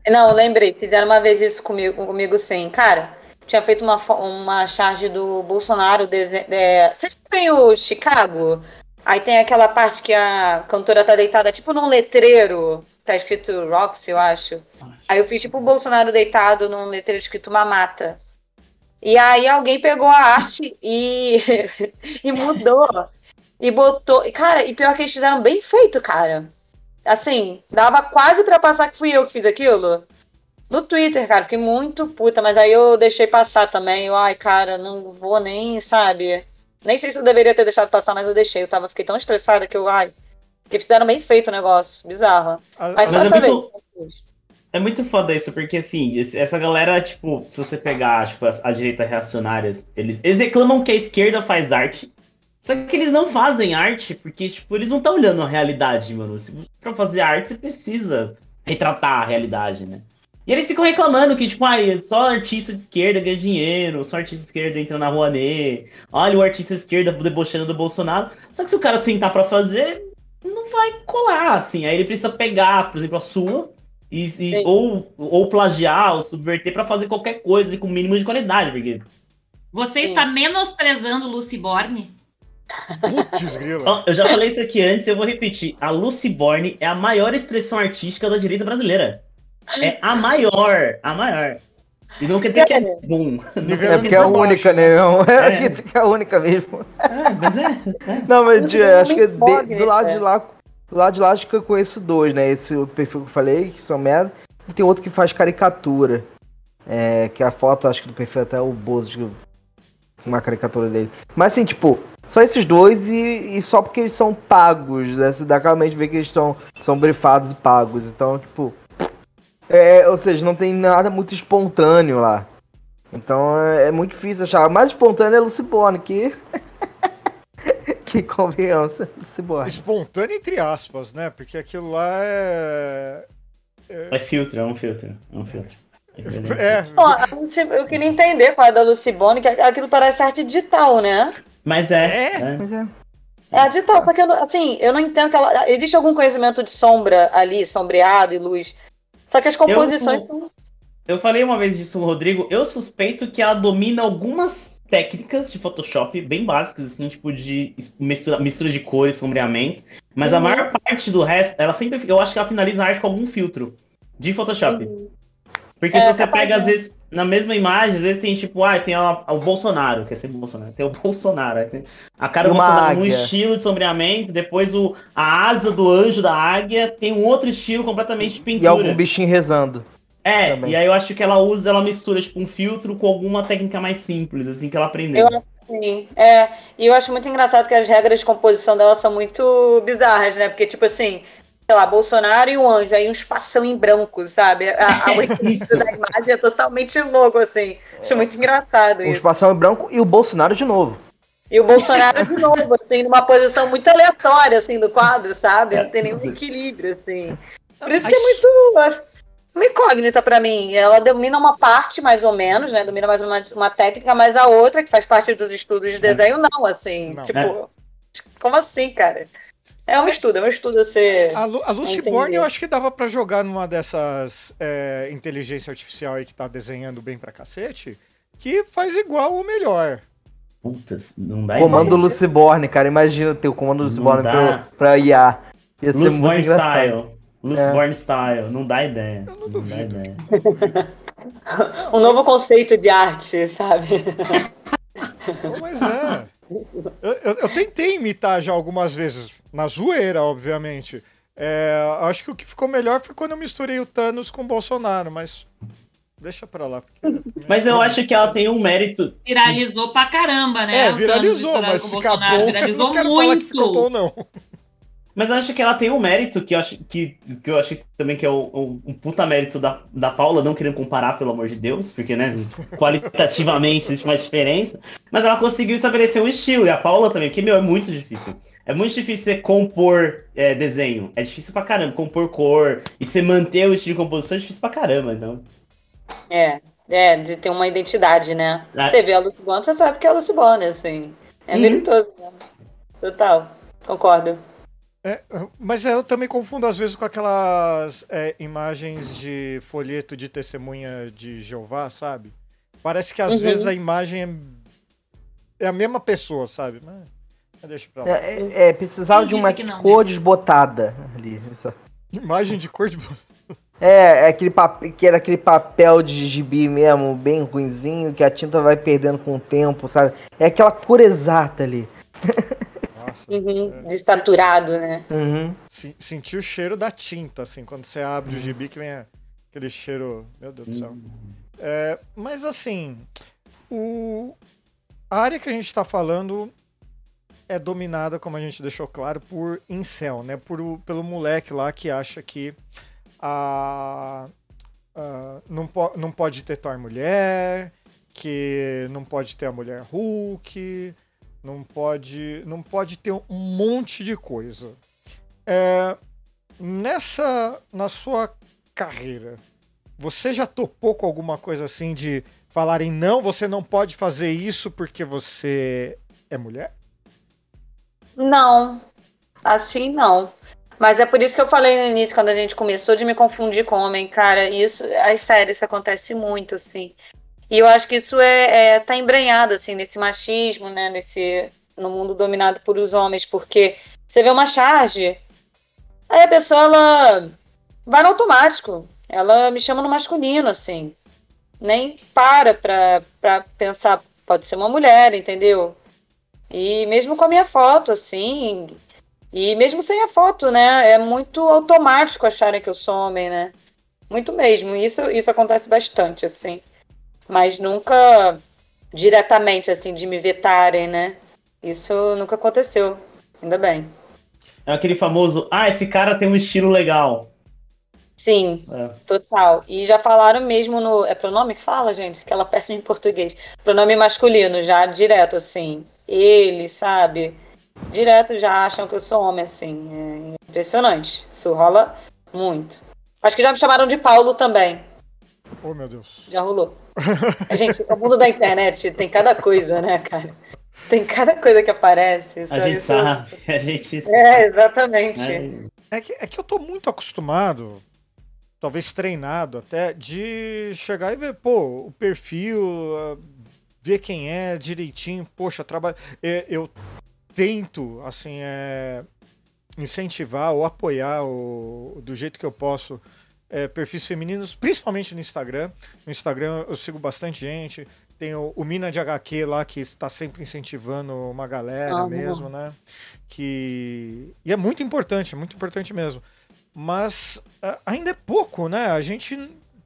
Não, lembrei, fizeram uma vez isso comigo, comigo sim. Cara, tinha feito uma, uma charge do Bolsonaro. Dese... É... Vocês sabem o Chicago? Aí tem aquela parte que a cantora tá deitada, tipo num letreiro, tá escrito Roxy, eu acho. Aí eu fiz tipo o Bolsonaro deitado num letreiro escrito Mamata. E aí alguém pegou a arte e, e mudou. E botou. Cara, e pior que eles fizeram bem feito, cara. Assim, dava quase pra passar que fui eu que fiz aquilo. No Twitter, cara, fiquei muito puta, mas aí eu deixei passar também. Eu, ai, cara, não vou nem, sabe? Nem sei se eu deveria ter deixado passar, mas eu deixei. Eu tava, fiquei tão estressada que eu, ai. Que fizeram bem feito o negócio. Bizarro.
A-
Mas só
Mas é
essa
muito-. É muito foda isso, porque assim, essa galera, tipo, se você pegar, tipo, as- a direita reacionárias, eles, eles reclamam que a esquerda faz arte. Só que eles não fazem arte, porque, tipo, eles não estão olhando a realidade, mano. Se, pra fazer arte, você precisa retratar a realidade, né? E eles ficam reclamando que, tipo, ai, só artista de esquerda ganha dinheiro, só artista de esquerda entra na rua Nê, olha o artista de esquerda debochando do Bolsonaro. Só que se o cara sentar pra fazer, não vai colar, assim. Aí ele precisa pegar, por exemplo, a sua, e, e- ou, ou plagiar, ou subverter pra fazer qualquer coisa ali com o mínimo de qualidade, porque
Você
Sim.
está menosprezando Lucy Borne?
Putz, grila.
Eu já falei isso aqui antes, eu vou repetir. A Lucy Borne é a maior expressão artística da direita brasileira. É a maior, a maior. E não quer dizer que é bom.
É porque é a
baixo,
única, né? É, é a única mesmo.
Ah, mas é, é.
Não, mas eu
é
acho que de- do lado de lá, do lado de lá acho que eu conheço dois, né? Esse perfil que eu falei, que são merda, e tem outro que faz caricatura. É, que a foto, acho que do perfil é até o Bozo, acho que uma caricatura dele. Mas assim, tipo, só esses dois e, e só porque eles são pagos, né? Você dá claramente ver que eles são, são brifados e pagos. Então, tipo. É, ou seja, não tem nada muito espontâneo lá. Então é, é muito difícil achar. O mais espontâneo é Lucy Bone, que. que convenhamos, Lucy Bone.
Espontâneo entre aspas, né? Porque aquilo lá é.
É filtro, é um filtro. É um filtro.
É.
Ó, eu eu queria entender qual é da Lucibone, que aquilo parece arte digital, né?
Mas é.
É?
é.
Mas é.
É a digital, só que eu não, assim, eu não entendo que ela. Existe algum conhecimento de sombra ali, sombreado e luz. Só que as composições são.
Eu falei uma vez disso com o Rodrigo, eu suspeito que ela domina algumas técnicas de Photoshop bem básicas, assim, tipo de mistura, mistura de cores, sombreamento. Mas a
Uhum.
maior parte do resto, ela sempre. Eu acho que ela finaliza a arte com algum filtro de Photoshop. Porque
É,
se você pega, às
de.
vezes, na mesma imagem, às vezes tem tipo, ah, tem a- o Bolsonaro, que é sempre o Bolsonaro, tem o Bolsonaro, tem a cara do
Uma
Bolsonaro num
águia.
estilo de sombreamento, depois o, a asa do anjo da águia tem um outro estilo completamente de
E
pintura.
algum bichinho rezando.
É,
também.
e aí eu acho que ela usa, ela mistura tipo um filtro com alguma técnica mais simples, assim, que ela aprendeu.
Eu acho que sim. É, e eu acho muito engraçado que as regras de composição dela são muito bizarras, né? Porque, tipo assim, sei lá, Bolsonaro e o anjo, aí um espação em branco, sabe? A, a, o equilíbrio da imagem é totalmente louco, assim. Acho muito engraçado
O
isso.
espação em branco e o Bolsonaro de novo.
E o Bolsonaro de novo, assim, numa posição muito aleatória, assim, do quadro, sabe? Não tem nenhum equilíbrio, assim. Por isso que é muito. Uma incógnita pra mim. Ela domina uma parte, mais ou menos, né? Domina mais uma, uma técnica, mas a outra, que faz parte dos estudos de desenho, não, assim.
Não.
Tipo, como assim, cara? É um estudo, é um estudo a ser.
A, Lu, a eu acho que dava pra jogar numa dessas é, inteligência artificial aí que tá desenhando bem pra cacete, que faz igual ou melhor.
Putas, não dá
Comando
ideia.
Luciborne, cara. Imagina ter o comando Luciborne pra, pra IA. Ia ser muito engraçado.
Style. Luceborn Style. Não dá ideia.
Eu não
não
duvido.
Dá ideia.
Um novo conceito de arte, sabe?
Mas é. Eu, eu- eu tentei imitar já algumas vezes, na zoeira, obviamente. É, acho que o que ficou melhor foi quando eu misturei o Thanos com o Bolsonaro, mas deixa pra lá. porque-
Mas eu acho que ela tem um mérito.
Viralizou pra caramba, né?
É, viralizou, mas
Bolsonaro.
bom,
Viralizou
não quero falar que ficou
muito.
bom, não.
Mas eu acho que ela tem um mérito que eu acho que, que eu acho que também que é o- o- um puta mérito da, da Paula, não querendo comparar, pelo amor de Deus, porque, né, qualitativamente existe uma diferença. Mas ela conseguiu estabelecer um estilo, e a Paula também, que, meu, é muito difícil. É muito difícil você compor é, desenho. É difícil pra caramba, compor cor. E você manter o estilo de composição é difícil pra caramba, então.
É, é, de ter uma identidade, né?
Ah.
Você vê a Lucy Bonne, você sabe que é a Lucy Bonne, assim. É
Uhum.
meritoso. né? Total, concordo.
É, mas eu também confundo às vezes com aquelas é, imagens de folheto de testemunha de Jeová, sabe? Parece que às
Uhum.
vezes a imagem é, é a mesma pessoa, sabe? Mas, mas deixa pra lá.
É, é, é, precisava de uma
não, né?
cor desbotada ali.
Imagem de cor de.
É, é aquele papel, que era aquele papel de gibi mesmo, bem ruinzinho, que a tinta vai perdendo com o tempo, sabe? É aquela cor exata ali.
Nossa.
Uhum, Desaturado, né?
Uhum.
Se- o cheiro da tinta, assim, quando você abre o gibi que vem aquele cheiro. Meu Deus do céu. É, mas assim, o, a área que a gente está falando é dominada, como a gente deixou claro, por incel, né? Por, pelo moleque lá que acha que a, a- não, po- não pode ter Thor mulher, que não pode ter a mulher Hulk, não pode, não pode ter um monte de coisa. É, nessa, na sua carreira, você já topou com alguma coisa assim de falarem não, você não pode fazer isso porque você é mulher?
Não, assim não. Mas é por isso que eu falei no início, quando a gente começou, de me confundir com homem, cara. Isso, as séries isso acontece muito, assim. E eu acho que isso é, é tá embranhado, assim, nesse machismo, né? Nesse, no mundo dominado por os homens, porque você vê uma charge, aí a pessoa, ela vai no automático. Ela me chama no masculino, assim. Nem para pra, pensar, pode ser uma mulher, entendeu? E mesmo com a minha foto, assim, e mesmo sem a foto, né? É muito automático acharem que eu sou homem, né? Muito mesmo. Isso, isso acontece bastante, assim. Mas nunca diretamente, assim, de me vetarem, né? Isso nunca aconteceu. Ainda bem.
É aquele famoso, ah, esse cara tem um estilo legal.
Sim,
É.
total. E já falaram mesmo no. É pronome que fala, gente? Aquela péssima em português. Pronome masculino, já direto, assim. Ele, sabe? Direto já acham que eu sou homem, assim. É impressionante. Isso rola muito. Acho que já me chamaram de Paulo também.
Oh, meu Deus.
Já rolou. Gente, o mundo da internet tem cada coisa, né, cara? Tem cada coisa que aparece. Isso,
A gente
isso-
sabe, a gente
É, exatamente.
né?
É que, é que eu tô muito acostumado, talvez treinado até, de chegar e ver, pô, o perfil, ver quem é direitinho, poxa, trabalho. é, Eu tento, assim, é, incentivar ou apoiar o, do jeito que eu posso é, perfis femininos, principalmente no Instagram. No Instagram eu sigo bastante gente. Tem o, o Mina de HQ lá que está sempre incentivando uma galera
Ah,
mesmo, né? Que. E é muito importante, é muito importante mesmo. Mas ah, ainda é pouco, né? A gente.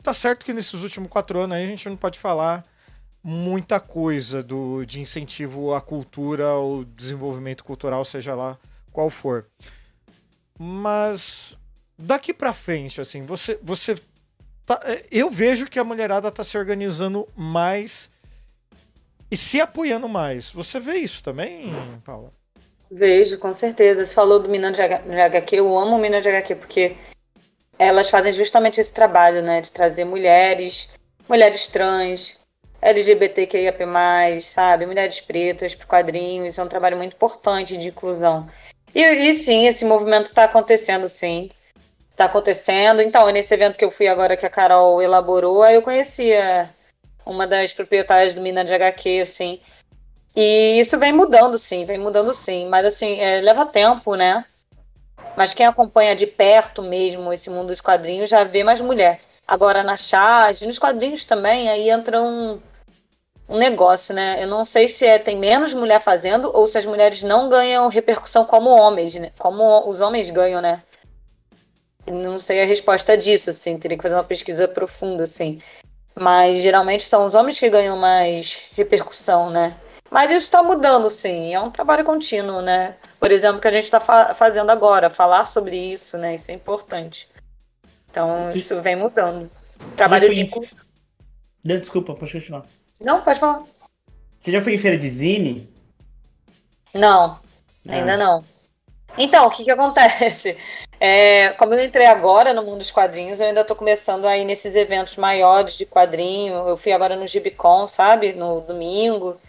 Tá certo que nesses últimos quatro anos aí a gente não pode falar muita coisa do, de incentivo à cultura ou desenvolvimento cultural, seja lá qual for. Mas daqui pra frente, assim, você, você tá- é, eu vejo que a mulherada tá se organizando mais e se apoiando mais. Você vê isso também, Paula?
Vejo, com certeza. Você falou do Mina de HQ, eu amo o Mina de HQ, porque elas fazem justamente esse trabalho, né? De trazer mulheres, mulheres trans, LGBTQIAP+, sabe? Mulheres pretas para quadrinhos. É um trabalho muito importante de inclusão. E, e sim, esse movimento está acontecendo, sim. Está acontecendo. Então, nesse evento que eu fui agora que a Carol elaborou, aí eu conhecia uma das proprietárias do Mina de HQ, assim. E isso vem mudando, sim, vem mudando sim. Mas assim, é, leva tempo, né? Mas quem acompanha de perto mesmo esse mundo dos quadrinhos já vê mais mulher. Agora na charge, nos quadrinhos também, aí entra um, um negócio, né? Eu não sei se é, tem menos mulher fazendo ou se as mulheres não ganham repercussão como homens, né? Como os homens ganham, né? Não sei a resposta disso, assim, teria que fazer uma pesquisa profunda, assim. Mas geralmente são os homens que ganham mais repercussão, né? Mas isso está mudando, sim. É um trabalho contínuo, né? Por exemplo, que a gente está fa fazendo agora, falar sobre isso, né? Isso é importante. Então, isso vem mudando. Trabalho de.
Desculpa, pode continuar.
Não, pode falar.
Você já foi em feira de zine?
Não, ainda ah. não. Então, o que que acontece? É, como eu entrei agora no mundo dos quadrinhos, eu ainda estou começando a ir nesses eventos maiores de quadrinho. Eu fui agora no Gibicon, sabe? No domingo.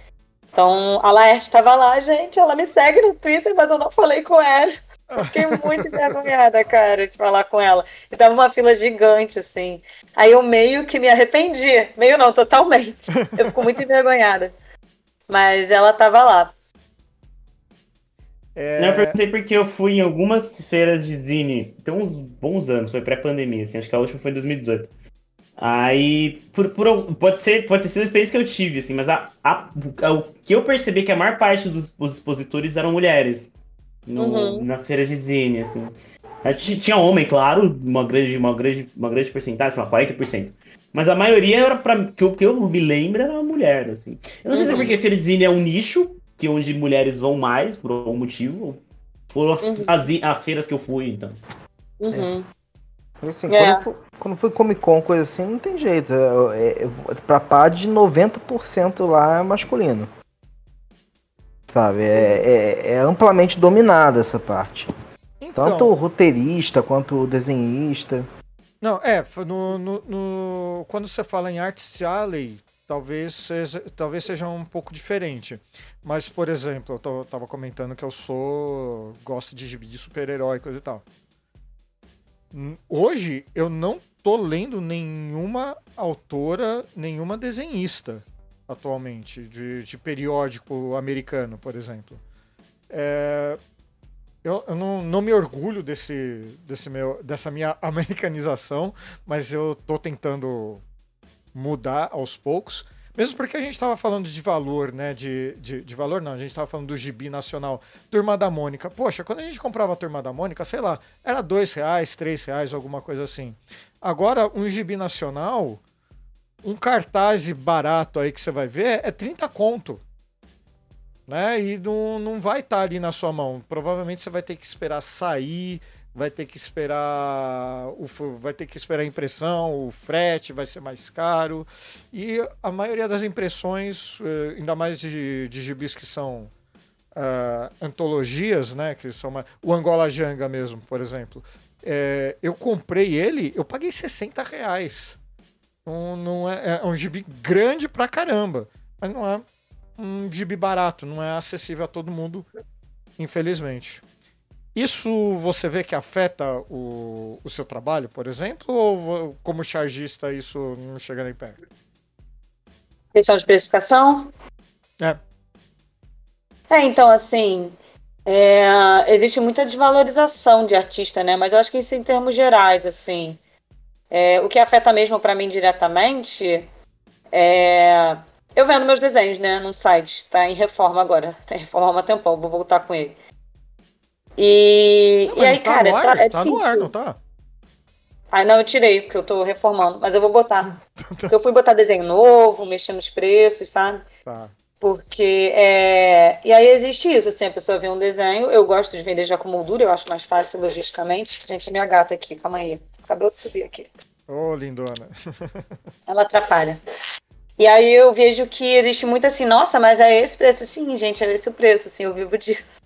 Então, a Laerte estava lá, gente. Ela me segue no Twitter, mas eu não falei com ela. Fiquei muito envergonhada, cara, de falar com ela. E tava uma fila gigante, assim. Aí eu meio que me arrependi. Meio não, totalmente. Eu fico muito envergonhada. Mas ela tava lá.
É... Não, eu perguntei porque eu fui em algumas feiras de zine, tem uns bons anos, foi pré-pandemia, assim, acho que a última foi em 2018. Aí, por, por, pode, ser, pode ter sido a experiência que eu tive, assim, mas a, a, a, o que eu percebi é que a maior parte dos, dos expositores eram mulheres no, uhum. nas feiras de zine, assim. Tinha homem, claro, uma grande, uma grande, uma grande porcentagem, sei lá, 40%. Mas a maioria era para que o que eu me lembro era mulher, assim. Eu não sei se é uhum. porque feira de zine é um nicho, que onde mulheres vão mais, por algum motivo. Foram as, uhum. as, as, feiras que eu fui, então.
Uhum.
É. Assim, é. quando, foi, quando foi Comic Con, coisa assim, não tem jeito. É, é, pra par de 90% lá é masculino. Sabe? É, é, é, amplamente dominada essa parte. Então, Tanto o roteirista quanto o desenhista.
Não, é, no, no, no, quando você fala em Art Alley, talvez seja, talvez seja um pouco diferente. Mas, por exemplo, eu tô, tava comentando que eu sou. gosto de gibi de super-herói, coisa e tal. Hoje eu não tô lendo nenhuma autora, nenhuma desenhista atualmente, de, de periódico americano, por exemplo. É, eu, eu não, não, me orgulho desse, desse meu, dessa minha americanização, mas eu tô tentando mudar aos poucos. Mesmo porque a gente estava falando de valor, né? De, de, de valor não, a gente estava falando do gibi nacional. Turma da Mônica. Poxa, quando a gente comprava a Turma da Mônica, sei lá, era dois reais, três reais, alguma coisa assim. Agora, um gibi nacional, um cartaz barato aí que você vai ver é 30 conto. Né? E não, não vai estar tá ali na sua mão. Provavelmente você vai ter que esperar sair, vai ter que esperar o vai ter que esperar a impressão, o frete vai ser mais caro. E a maioria das impressões, eh, ainda mais de, de gibis que são uh, antologias, né? Que são uma, o Angola Janga mesmo, por exemplo. É, eu comprei ele, eu paguei 60 reais. Um, não é, é um gibi grande pra caramba, mas não é um gibi barato, não é acessível a todo mundo, infelizmente. Isso você vê que afeta o, o seu trabalho, por exemplo, ou como chargista isso não chega nem perto?
Questão de especificação?
É.
É, então, assim, é, existe muita desvalorização de artista, né? Mas eu acho que isso em termos gerais, assim. É, o que afeta mesmo para mim diretamente é. Eu vendo meus desenhos, né, num site, tá em reforma agora, tá em reforma há um tempão, vou voltar com ele. E, não, e aí, tá cara,
ar,
é
tá
difícil.
no ar, não tá?
Ah, não, eu tirei, porque eu tô reformando, mas eu vou botar. eu fui botar desenho novo, mexer nos preços, sabe?
Tá.
Porque, é... e aí existe isso, assim, a pessoa vê um desenho, eu gosto de vender já com moldura, eu acho mais fácil logisticamente. Gente, a minha gata aqui, calma aí, acabou de subir aqui.
Ô, oh, lindona.
Ela atrapalha. E aí eu vejo que existe muito assim, nossa, mas é esse preço? Sim, gente, é esse o preço, assim, eu vivo disso.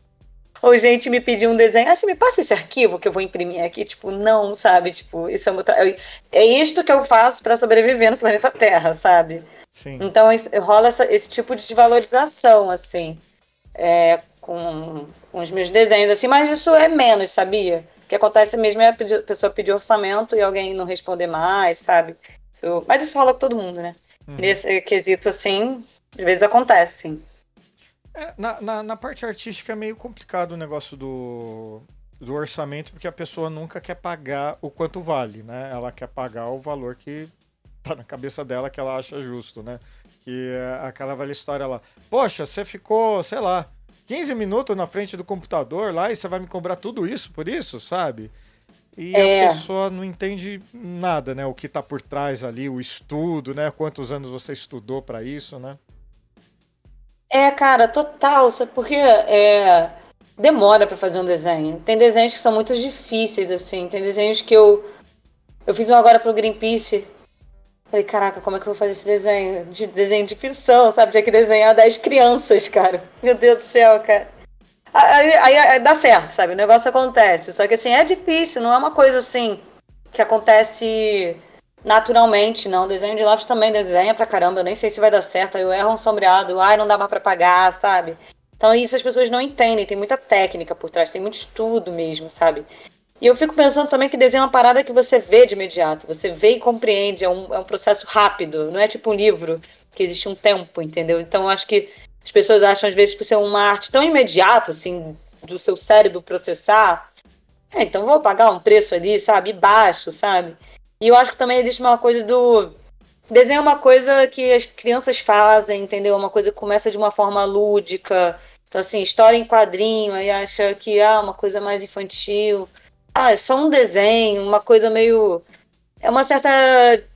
Ou gente me pediu um desenho, ah, você me passa esse arquivo que eu vou imprimir aqui? Tipo, não, sabe? Tipo, isso é, tra... é isto que eu faço para sobreviver no planeta Terra, sabe?
Sim.
Então rola essa, esse tipo de desvalorização, assim. é, com, com os meus desenhos, assim, mas isso é menos, sabia? O que acontece mesmo é a pedir- a pessoa pedir orçamento e alguém não responder mais, sabe? Isso- mas isso rola com todo mundo, né?
Uhum.
Nesse quesito, assim, às vezes acontece, sim.
É, na, na, na parte artística é meio complicado o negócio do, do orçamento, porque a pessoa nunca quer pagar o quanto vale, né? Ela quer pagar o valor que tá na cabeça dela que ela acha justo, né? Que é aquela velha história lá. Poxa, você ficou, sei lá, 15 minutos na frente do computador lá e você vai me cobrar tudo isso por isso, sabe? E
É.
a pessoa não entende nada, né? O que tá por trás ali, o estudo, né? Quantos anos você estudou pra isso, né?
É, cara, total, sabe? Porque é, demora pra fazer um desenho. Tem desenhos que são muito difíceis, assim. Tem desenhos que eu. Eu fiz um agora pro Greenpeace. Falei, caraca, como é que eu vou fazer esse desenho? De, desenho de ficção, sabe? Tinha que desenhar 10 crianças, cara. Meu Deus do céu, cara. Aí, aí- aí dá certo, sabe? O negócio acontece. Só que assim, é difícil, não é uma coisa assim que acontece naturalmente, não. Desenho de lápis também desenha pra caramba. Eu nem sei se vai dar certo. Aí eu erro um sombreado, ai, não dá mais pra pagar, sabe? Então isso as pessoas não entendem. Tem muita técnica por trás, tem muito estudo mesmo, sabe? E eu fico pensando também que desenho é uma parada que você vê de imediato, você vê e compreende, é um, é um processo rápido, não é tipo um livro que existe um tempo, entendeu? Então eu acho que as pessoas acham às vezes por ser uma arte tão imediata, assim, do seu cérebro processar, é, então vou pagar um preço ali, sabe, baixo, sabe? E eu acho que também existe uma coisa do. Desenho é uma coisa que as crianças fazem, entendeu? Uma coisa que começa de uma forma lúdica. Então, assim, história em quadrinho, aí acha que ah, uma coisa mais infantil. Ah, é só um desenho, uma coisa meio. É uma certa.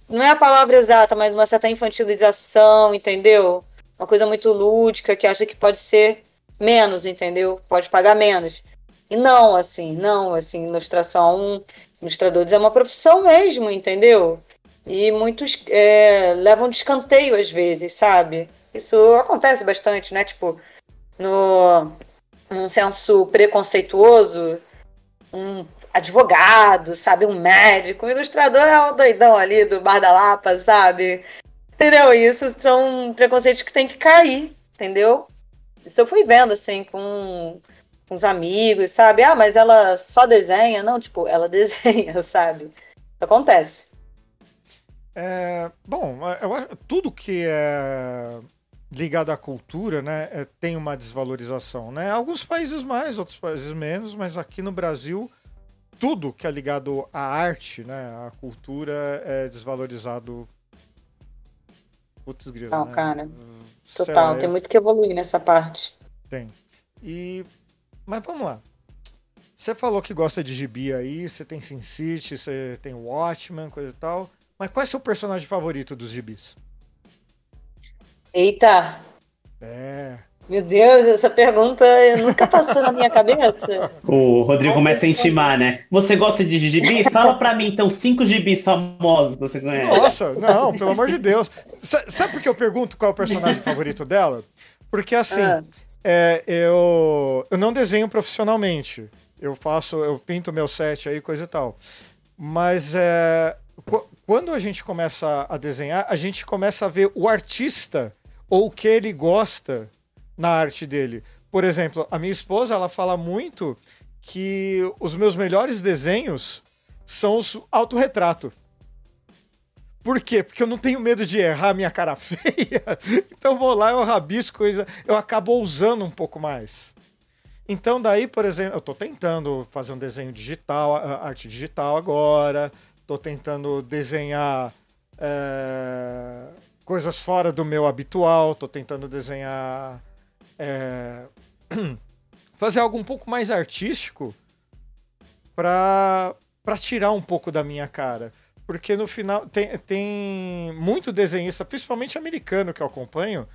Não é a palavra exata, mas uma certa infantilização, entendeu? Uma coisa muito lúdica que acha que pode ser menos, entendeu? Pode pagar menos. E não, assim, não, assim, ilustração, ilustradores é uma profissão mesmo, entendeu? E muitos é, levam de escanteio às vezes, sabe? Isso acontece bastante, né? Tipo, no num senso preconceituoso, um advogado, sabe? Um médico, um ilustrador é o doidão ali do Bar da Lapa, sabe? Entendeu? Isso são preconceitos que tem que cair, entendeu? Isso eu fui vendo, assim, com com os amigos, sabe? Ah, mas ela só desenha? Não, tipo, ela desenha, sabe? Acontece.
É, bom, eu acho tudo que é ligado à cultura, né, é- tem uma desvalorização, né? Alguns países mais, outros países menos, mas aqui no Brasil tudo que é ligado à arte, né, à cultura é desvalorizado. Putz, grilo,
Não,
né?
cara. Total,
lá,
tem
eu-
muito que evoluir nessa parte.
Tem. E mas vamos lá. Você falou que gosta de gibi aí, você tem Sin City, você tem Watchmen, coisa e tal. Mas qual é seu personagem favorito dos gibis?
Eita!
É.
Meu Deus, essa pergunta nunca passou na minha cabeça.
O Rodrigo começa a intimar, né? Você gosta de gibi? Fala pra mim, então, cinco gibis famosos que você conhece.
Nossa, não, pelo amor de Deus. Sa- Sabe por que eu pergunto qual é o personagem favorito dela? Porque assim,
Ah.
É, eu, eu não desenho profissionalmente. Eu faço, eu pinto meu set aí, coisa e tal. Mas é, qu- quando a gente começa a desenhar, a gente começa a ver o artista ou o que ele gosta na arte dele. Por exemplo, a minha esposa, ela fala muito que os meus melhores desenhos são os autorretrato. Por quê? Porque eu não tenho medo de errar minha cara feia. Então vou lá, eu rabisco eu acabo usando um pouco mais. Então daí, por exemplo, eu tô tentando fazer um desenho digital, arte digital agora. Tô tentando desenhar é, coisas fora do meu habitual. Tô tentando desenhar é, fazer algo um pouco mais artístico para tirar um pouco da minha cara. Porque no final tem, tem muito desenhista, principalmente americano que eu acompanho,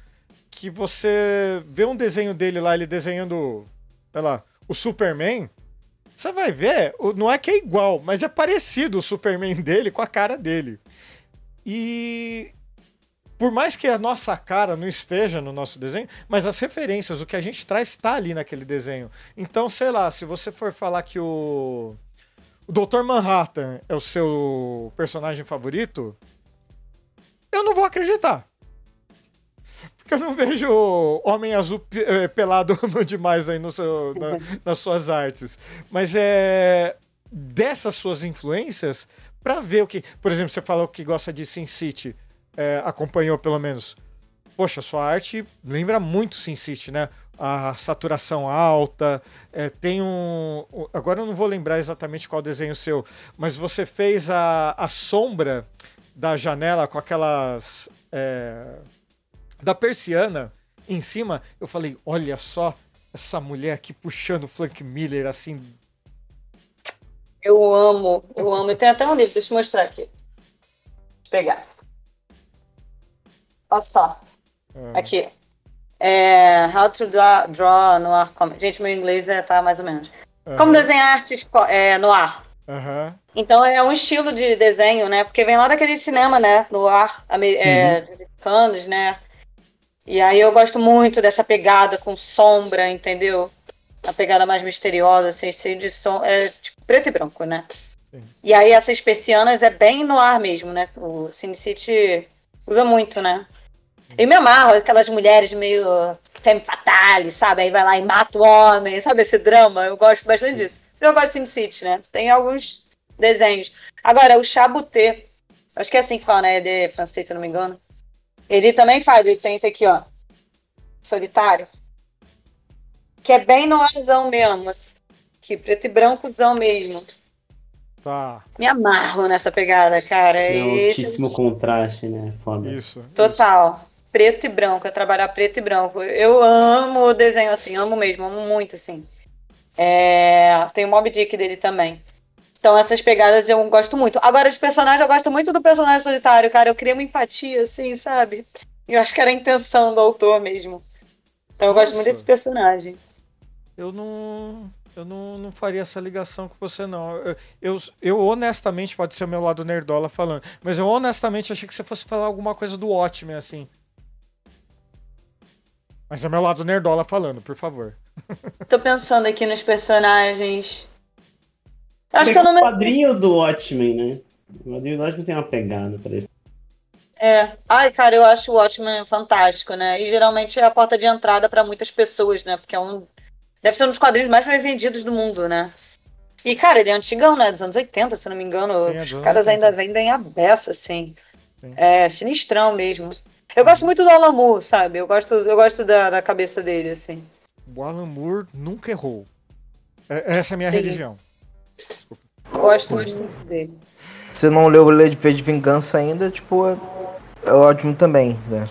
que você vê um desenho dele lá, ele desenhando, sei lá, o Superman. Você vai ver, não é que é igual, mas é parecido o Superman dele com a cara dele. E por mais que a nossa cara não esteja no nosso desenho, mas as referências, o que a gente traz está ali naquele desenho. Então, sei lá, se você for falar que o, o Dr. Manhattan é o seu personagem favorito, eu não vou acreditar. Porque que eu não vejo homem azul eh, pelado demais aí no seu, na- nas suas artes. Mas é dessas suas influências, pra ver o que. Por exemplo, você falou que gosta de Sin City, é, acompanhou pelo menos. Poxa, sua arte lembra muito Sin City, né? A saturação alta, é, tem um. Agora eu não vou lembrar exatamente qual desenho seu, mas você fez a, a sombra da janela com aquelas. é, da persiana em cima. Eu falei, olha só essa mulher aqui puxando o Frank Miller assim.
Eu amo, eu amo. Tem até um livro, deixa eu mostrar aqui. Eu pegar. Olha só.
Ah,
Aqui. É, how to draw, draw noir comic. Gente, meu inglês é, tá mais ou menos. Como
aham,
desenhar artes é, noir.
Aham.
Então é um estilo de desenho, né? Porque vem lá daquele cinema, né? Noir ame- é, americanos, né? E aí eu gosto muito dessa pegada com sombra, entendeu? A pegada mais misteriosa, assim, cheio de som. É tipo preto e branco, né?
Sim.
E aí essas persianas é bem no ar mesmo, né? O Sin City usa muito, né? E me amarro, aquelas mulheres meio femme fatale, sabe? Aí vai lá e mata o homem, sabe? Esse drama, eu gosto bastante disso. Isso eu gosto de Sin City, né? Tem alguns desenhos. Agora, o Chabuté, acho que é assim que fala, né? É de francês, se eu não me engano. Ele também faz, ele tem esse aqui, ó. Solitário. Que é bem noirzão mesmo. Que preto e brancozão mesmo.
Tá.
Me amarro nessa pegada, cara.
É um altíssimo contraste, né? Foda.
Isso. isso.
Preto e branco, é trabalhar preto e branco. Eu amo o desenho assim, amo mesmo, amo muito, assim. É... Tem o Mob Dick dele também. Então essas pegadas eu gosto muito. Agora, de personagem, eu gosto muito do personagem solitário, cara. Eu queria uma empatia, assim, sabe? Eu acho que era a intenção do autor mesmo. Então eu gosto muito
Nossa.
desse personagem.
Eu não. Eu não, não faria essa ligação com você, não. Eu, eu, eu honestamente, pode ser o meu lado nerdola falando, mas eu honestamente achei que você fosse falar alguma coisa do Watchmen, assim. Mas é meu lado nerdola falando, por favor.
Tô pensando aqui nos personagens. Acho que eu não
O quadrinho do Watchmen, né? O quadrinho do Watchmen tem uma pegada pra isso.
É. Ai, cara, eu acho o Watchmen fantástico, né? E geralmente é a porta de entrada pra muitas pessoas, né? Porque é um. Deve ser um dos quadrinhos mais bem vendidos do mundo, né? E, cara, ele é antigão, né? Dos anos 80, se não me engano.
Sim, é
Os caras
80.
ainda vendem a beça, assim.
Sim.
É sinistrão mesmo. Eu gosto muito do Alan Moore, sabe? Eu gosto, eu gosto da, da cabeça dele, assim.
O Alan Moore nunca errou. É- essa é a minha
Sim.
religião.
Gosto bastante dele.
Se não leu o de V de Vingança ainda, tipo, é, é ótimo também, né?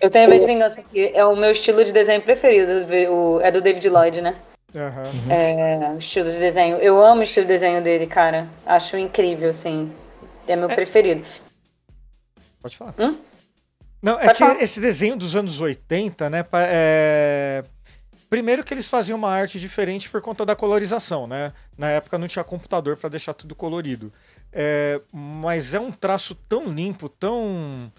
Eu tenho a V de Vingança aqui. É o meu estilo de desenho preferido. o- É do David Lloyd, né?
Aham.
É, o estilo de desenho. Eu amo o estilo de desenho dele, cara. Acho incrível, assim. É meu preferido.
Pode falar.
Hum?
Não, é que esse desenho dos anos 80, né? é, Primeiro que eles faziam uma arte diferente por conta da colorização, né? Na época não tinha computador para deixar tudo colorido. É, Mas é um traço tão limpo, tão.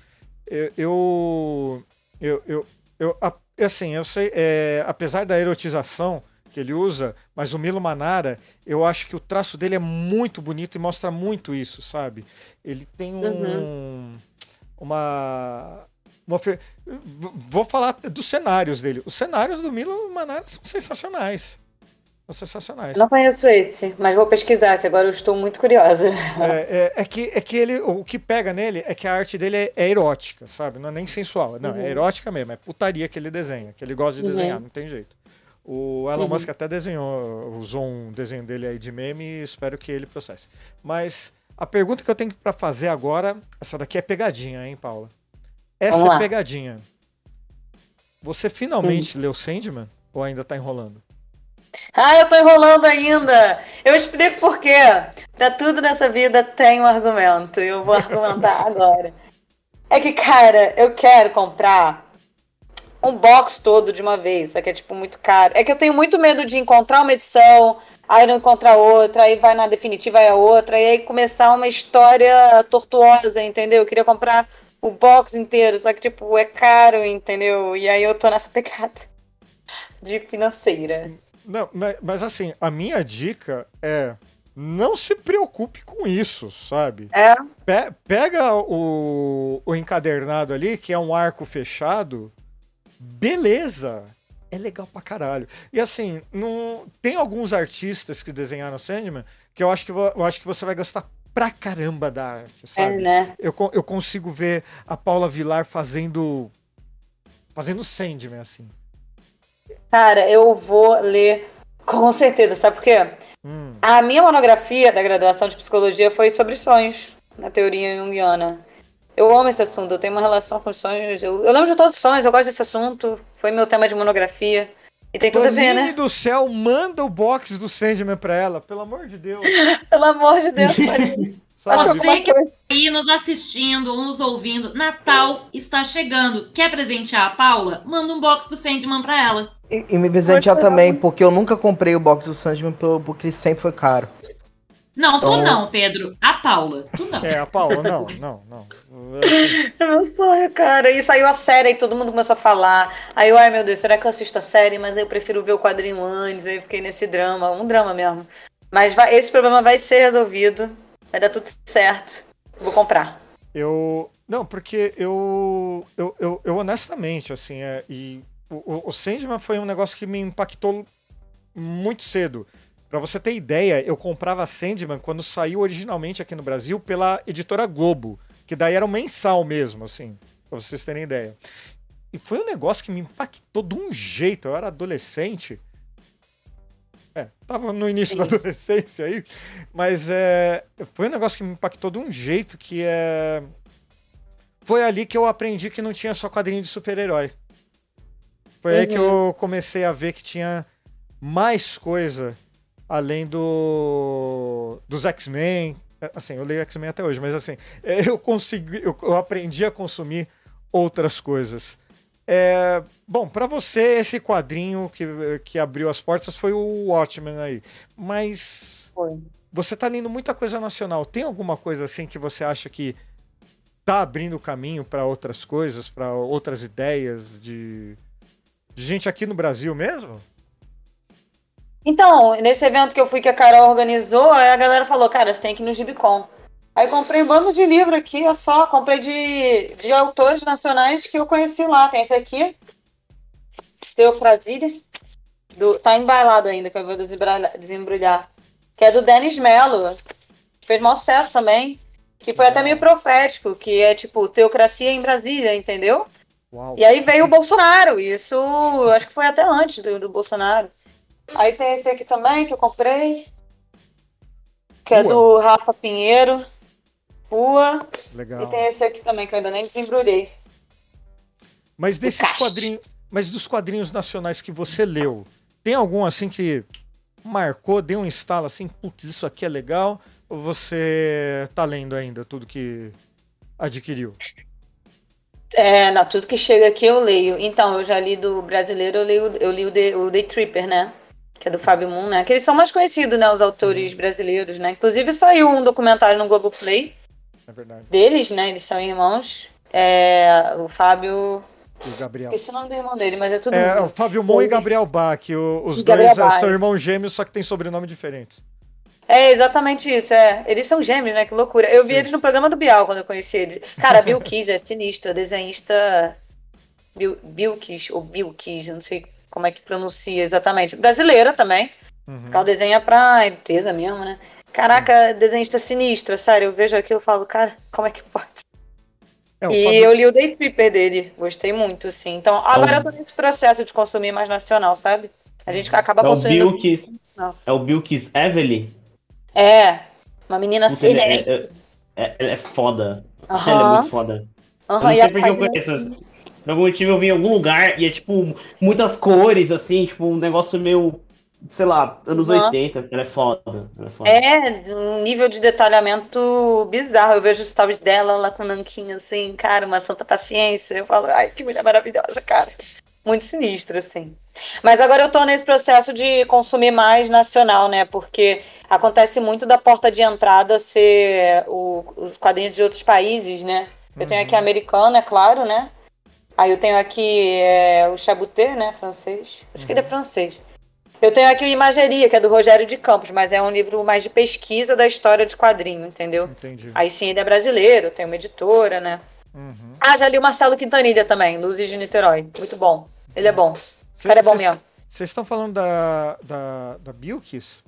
Eu. Eu. Eu. eu, eu- assim, eu sei. é, Apesar da erotização que ele usa, mas o Milo Manara, eu acho que o traço dele é muito bonito e mostra muito isso, sabe? Ele tem um. Uma. uma Vou falar dos cenários dele. Os cenários do Milo Manara são sensacionais. São sensacionais.
Não conheço esse, mas vou pesquisar, que agora eu estou muito curiosa.
É, é- é que, é que ele, o que pega nele é que a arte dele é, é erótica, sabe? Não é nem sensual. Não, é erótica mesmo. É putaria que ele desenha, que ele gosta de
Uhum.
desenhar, não tem jeito. O Elon
Uhum.
Musk até desenhou, usou um desenho dele aí de meme e espero que ele processe. Mas a pergunta que eu tenho pra fazer agora, essa daqui é pegadinha, hein, Paula? Essa
Vamos
é
lá.
pegadinha. Você finalmente leu Sandman ou ainda tá enrolando?
Ah, eu tô enrolando ainda. Eu explico por quê. Pra tudo nessa vida tem um argumento. E eu vou argumentar agora. É que, cara, eu quero comprar um box todo de uma vez. Só que é, tipo, muito caro. É que eu tenho muito medo de encontrar uma edição, aí não encontrar outra, aí vai na definitiva é a outra, e aí começar uma história tortuosa, entendeu? Eu queria comprar o box inteiro, só que, tipo, é caro, entendeu? E aí eu tô nessa pegada de financeira.
Não, mas, mas assim, a minha dica é não se preocupe com isso, sabe?
É.
Pe- pega o, o encadernado ali, que é um arco fechado, beleza. É legal pra caralho. E assim, não, tem alguns artistas que desenharam Sandman que eu acho que, eu acho que você vai gostar pra caramba da arte,
É,
sabe?
né?
eu, eu consigo ver a Paula Vilar fazendo. fazendo Sandman, assim.
Cara, eu vou ler com certeza, sabe por quê?
Hum,
A minha monografia da graduação de psicologia foi sobre sonhos, na teoria junguiana. Eu amo esse assunto, eu tenho uma relação com os sonhos. Eu, eu lembro de todos os sonhos, eu gosto desse assunto. Foi meu tema de monografia. E tem tudo a ver, né?
do céu, manda o box do Sandman pra ela, pelo amor de Deus.
Pelo amor de Deus, Maria.
Você que
coisa.
aí nos assistindo ou nos ouvindo, Natal está chegando. Quer presentear a Paula? Manda um box do Sandman pra ela.
E, e me presentear também, porque eu nunca comprei o box do Sandman pelo- porque ele sempre foi caro.
Não, tu
Então-
não, Pedro. A Paula. Tu não.
É, a Paula, não, não, não.
É meu sonho, cara. E saiu a série e todo mundo começou a falar. Aí eu, ai meu Deus, será que eu assisto a série? Mas eu prefiro ver o quadrinho antes. Aí eu fiquei nesse drama, um drama mesmo. Mas vai- esse problema vai ser resolvido. Vai dar tudo certo. Vou comprar.
Eu. Não, porque eu. Eu, eu, eu honestamente, assim, é, e o, o- o Sandman foi um negócio que me impactou muito cedo. Pra você ter ideia, eu comprava Sandman quando saiu originalmente aqui no Brasil pela editora Globo, que daí era um mensal mesmo, assim, pra vocês terem ideia. E foi um negócio que me impactou de um jeito. Eu era adolescente. É, tava no início da adolescência aí, mas é, foi um negócio que me impactou de um jeito que é. Foi ali que eu aprendi que não tinha só quadrinho de super-herói. Foi aí que eu comecei a ver que tinha mais coisa além do dos X-Men. É, Assim, eu leio X-Men até hoje, mas assim, é, eu consegui, eu, eu aprendi a consumir outras coisas. É, bom, pra você esse quadrinho que, que abriu as portas foi o Watchmen aí, mas
Foi.
você tá lendo muita coisa nacional. Tem alguma coisa assim que você acha que tá abrindo caminho pra outras coisas, pra outras ideias de, de gente aqui no Brasil mesmo?
Então, nesse evento que eu fui que a Carol organizou, aí a galera falou, cara, você tem que ir no Gibicon. Aí comprei um bando de livro aqui, é só, comprei de, de autores nacionais que eu conheci lá. Tem esse aqui, Teofrazília, do, tá embailado ainda, que eu vou desembrulhar. Que é do Denis Mello, fez maior sucesso também, que foi até meio profético, que é tipo, teocracia em Brasília, entendeu?
Uau.
E aí veio o Bolsonaro, isso eu acho que foi até antes do, do Bolsonaro. Aí tem esse aqui também que eu comprei, que é do Rafa Pinheiro, Rua.
Legal.
E tem esse aqui também que eu ainda nem desembrulhei.
Mas desses quadrinhos, mas dos quadrinhos nacionais que você leu, tem algum assim que marcou, deu um estalo assim, putz, isso aqui é legal? Ou você tá lendo ainda tudo que adquiriu?
É, não, tudo que chega aqui eu leio. Então, eu já li do brasileiro, eu, leio, eu li o, The, o Day Tripper, né? Que é do Fábio Moon, né? Que eles são mais conhecidos, né? Os autores brasileiros, né? Inclusive saiu um documentário no Globoplay
É verdade.
deles, né? Eles são irmãos. É, o Fábio.
E o Gabriel.
Esqueci o nome do irmão dele, mas é tudo.
É, o Fábio Mon e Gabriel Bach, o- os
Gabriel
dois é,
Bach,
são irmãos gêmeos, só que tem sobrenome diferentes.
É exatamente isso, é. Eles são gêmeos, né? Que loucura. Eu vi
Sim.
eles no programa do Bial quando eu conheci eles. Cara, Bill Kiss é sinistra, desenhista. Bill, Kiss, ou eu não sei como é que pronuncia exatamente. Brasileira também.
Uhum.
Ela desenha pra empresa mesmo, né? Caraca, desenhista sinistra, sério. Eu vejo aquilo e falo, cara, como é que pode?
É, o
e
Fábio-
eu li o Day Tripper dele, gostei muito, assim. Então, agora
É o-
eu tô nesse processo de consumir mais nacional, sabe? A gente acaba
É o
consumindo.
Bilkis.
Não.
É o Bilkis Evelyn.
É, uma menina
ele é, é, é, ela é foda. Ela é muito foda. Eu
Aham,
não sei porque eu conheço. Mas Por algum motivo eu vi em algum lugar e é tipo muitas cores, assim, tipo um negócio meio, sei lá, anos
Aham.
80. Ela é foda. Ela é foda.
É, um nível de detalhamento bizarro. Eu vejo os stories dela lá com o nanquinho, assim, cara, uma santa paciência. Eu falo, ai, que mulher maravilhosa, cara. Muito sinistra, assim. Mas agora eu tô nesse processo de consumir mais nacional, né? Porque acontece muito da porta de entrada ser o- os quadrinhos de outros países, né? Eu tenho aqui americano, é claro, né? Aí eu tenho aqui é, o Chabuté, né? Francês. Acho que ele é francês. Eu tenho aqui o Imageria, que é do Rogério de Campos, mas é um livro mais de pesquisa da história de quadrinho, entendeu?
Entendi.
Aí sim, ele é brasileiro, tem uma editora, né?
Uhum.
Ah, já li o Marcelo Quintanilha também, Luzes de Niterói. Muito bom. Ele é bom. O cara é bom mesmo.
Vocês estão falando da, da, da Bilkis?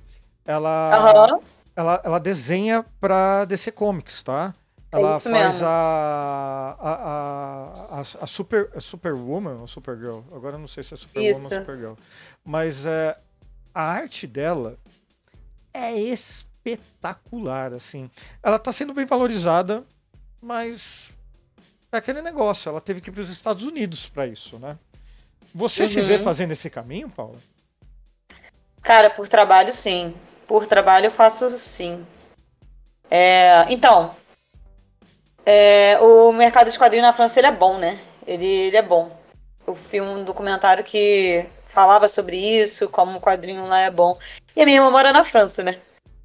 Ela,
Aham.
ela, ela desenha pra DC Comics, tá?
É
Ela
isso
faz
mesmo.
a, a, a, a, Super, a Superwoman ou Supergirl. Agora eu não sei se é Superwoman
Isso.
ou Supergirl. Mas é, a arte dela é espetacular, assim. Ela tá sendo bem valorizada, mas é aquele negócio. Ela teve que ir para os Estados Unidos para isso, né? Você se
Uhum.
vê fazendo esse caminho, Paula?
Cara, por trabalho, sim. Por trabalho, eu faço sim. É, então, é, o mercado de quadrinhos na França ele é bom, né? Ele, ele é bom. Eu vi um documentário que falava sobre isso, como o quadrinho lá é bom. E a minha irmã mora na França, né?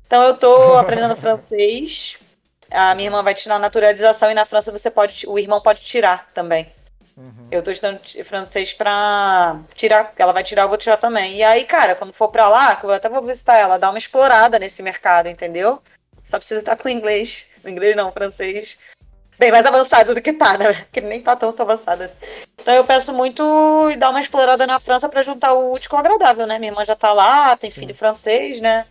Então eu tô aprendendo francês. A minha irmã vai tirar naturalização e na França você pode, o irmão pode tirar também.
Uhum.
Eu tô estudando francês pra tirar. Ela vai tirar, eu vou tirar também. E aí, cara, quando for pra lá, que eu até vou visitar ela, dar uma explorada nesse mercado, entendeu? Só precisa estar com o inglês. O inglês não, o francês. Bem mais avançado do que tá, né? Que nem tá tanto avançado assim. Então eu peço muito ir dar uma explorada na França pra juntar o útil com o agradável, né? Minha irmã já tá lá, tem filho francês, né?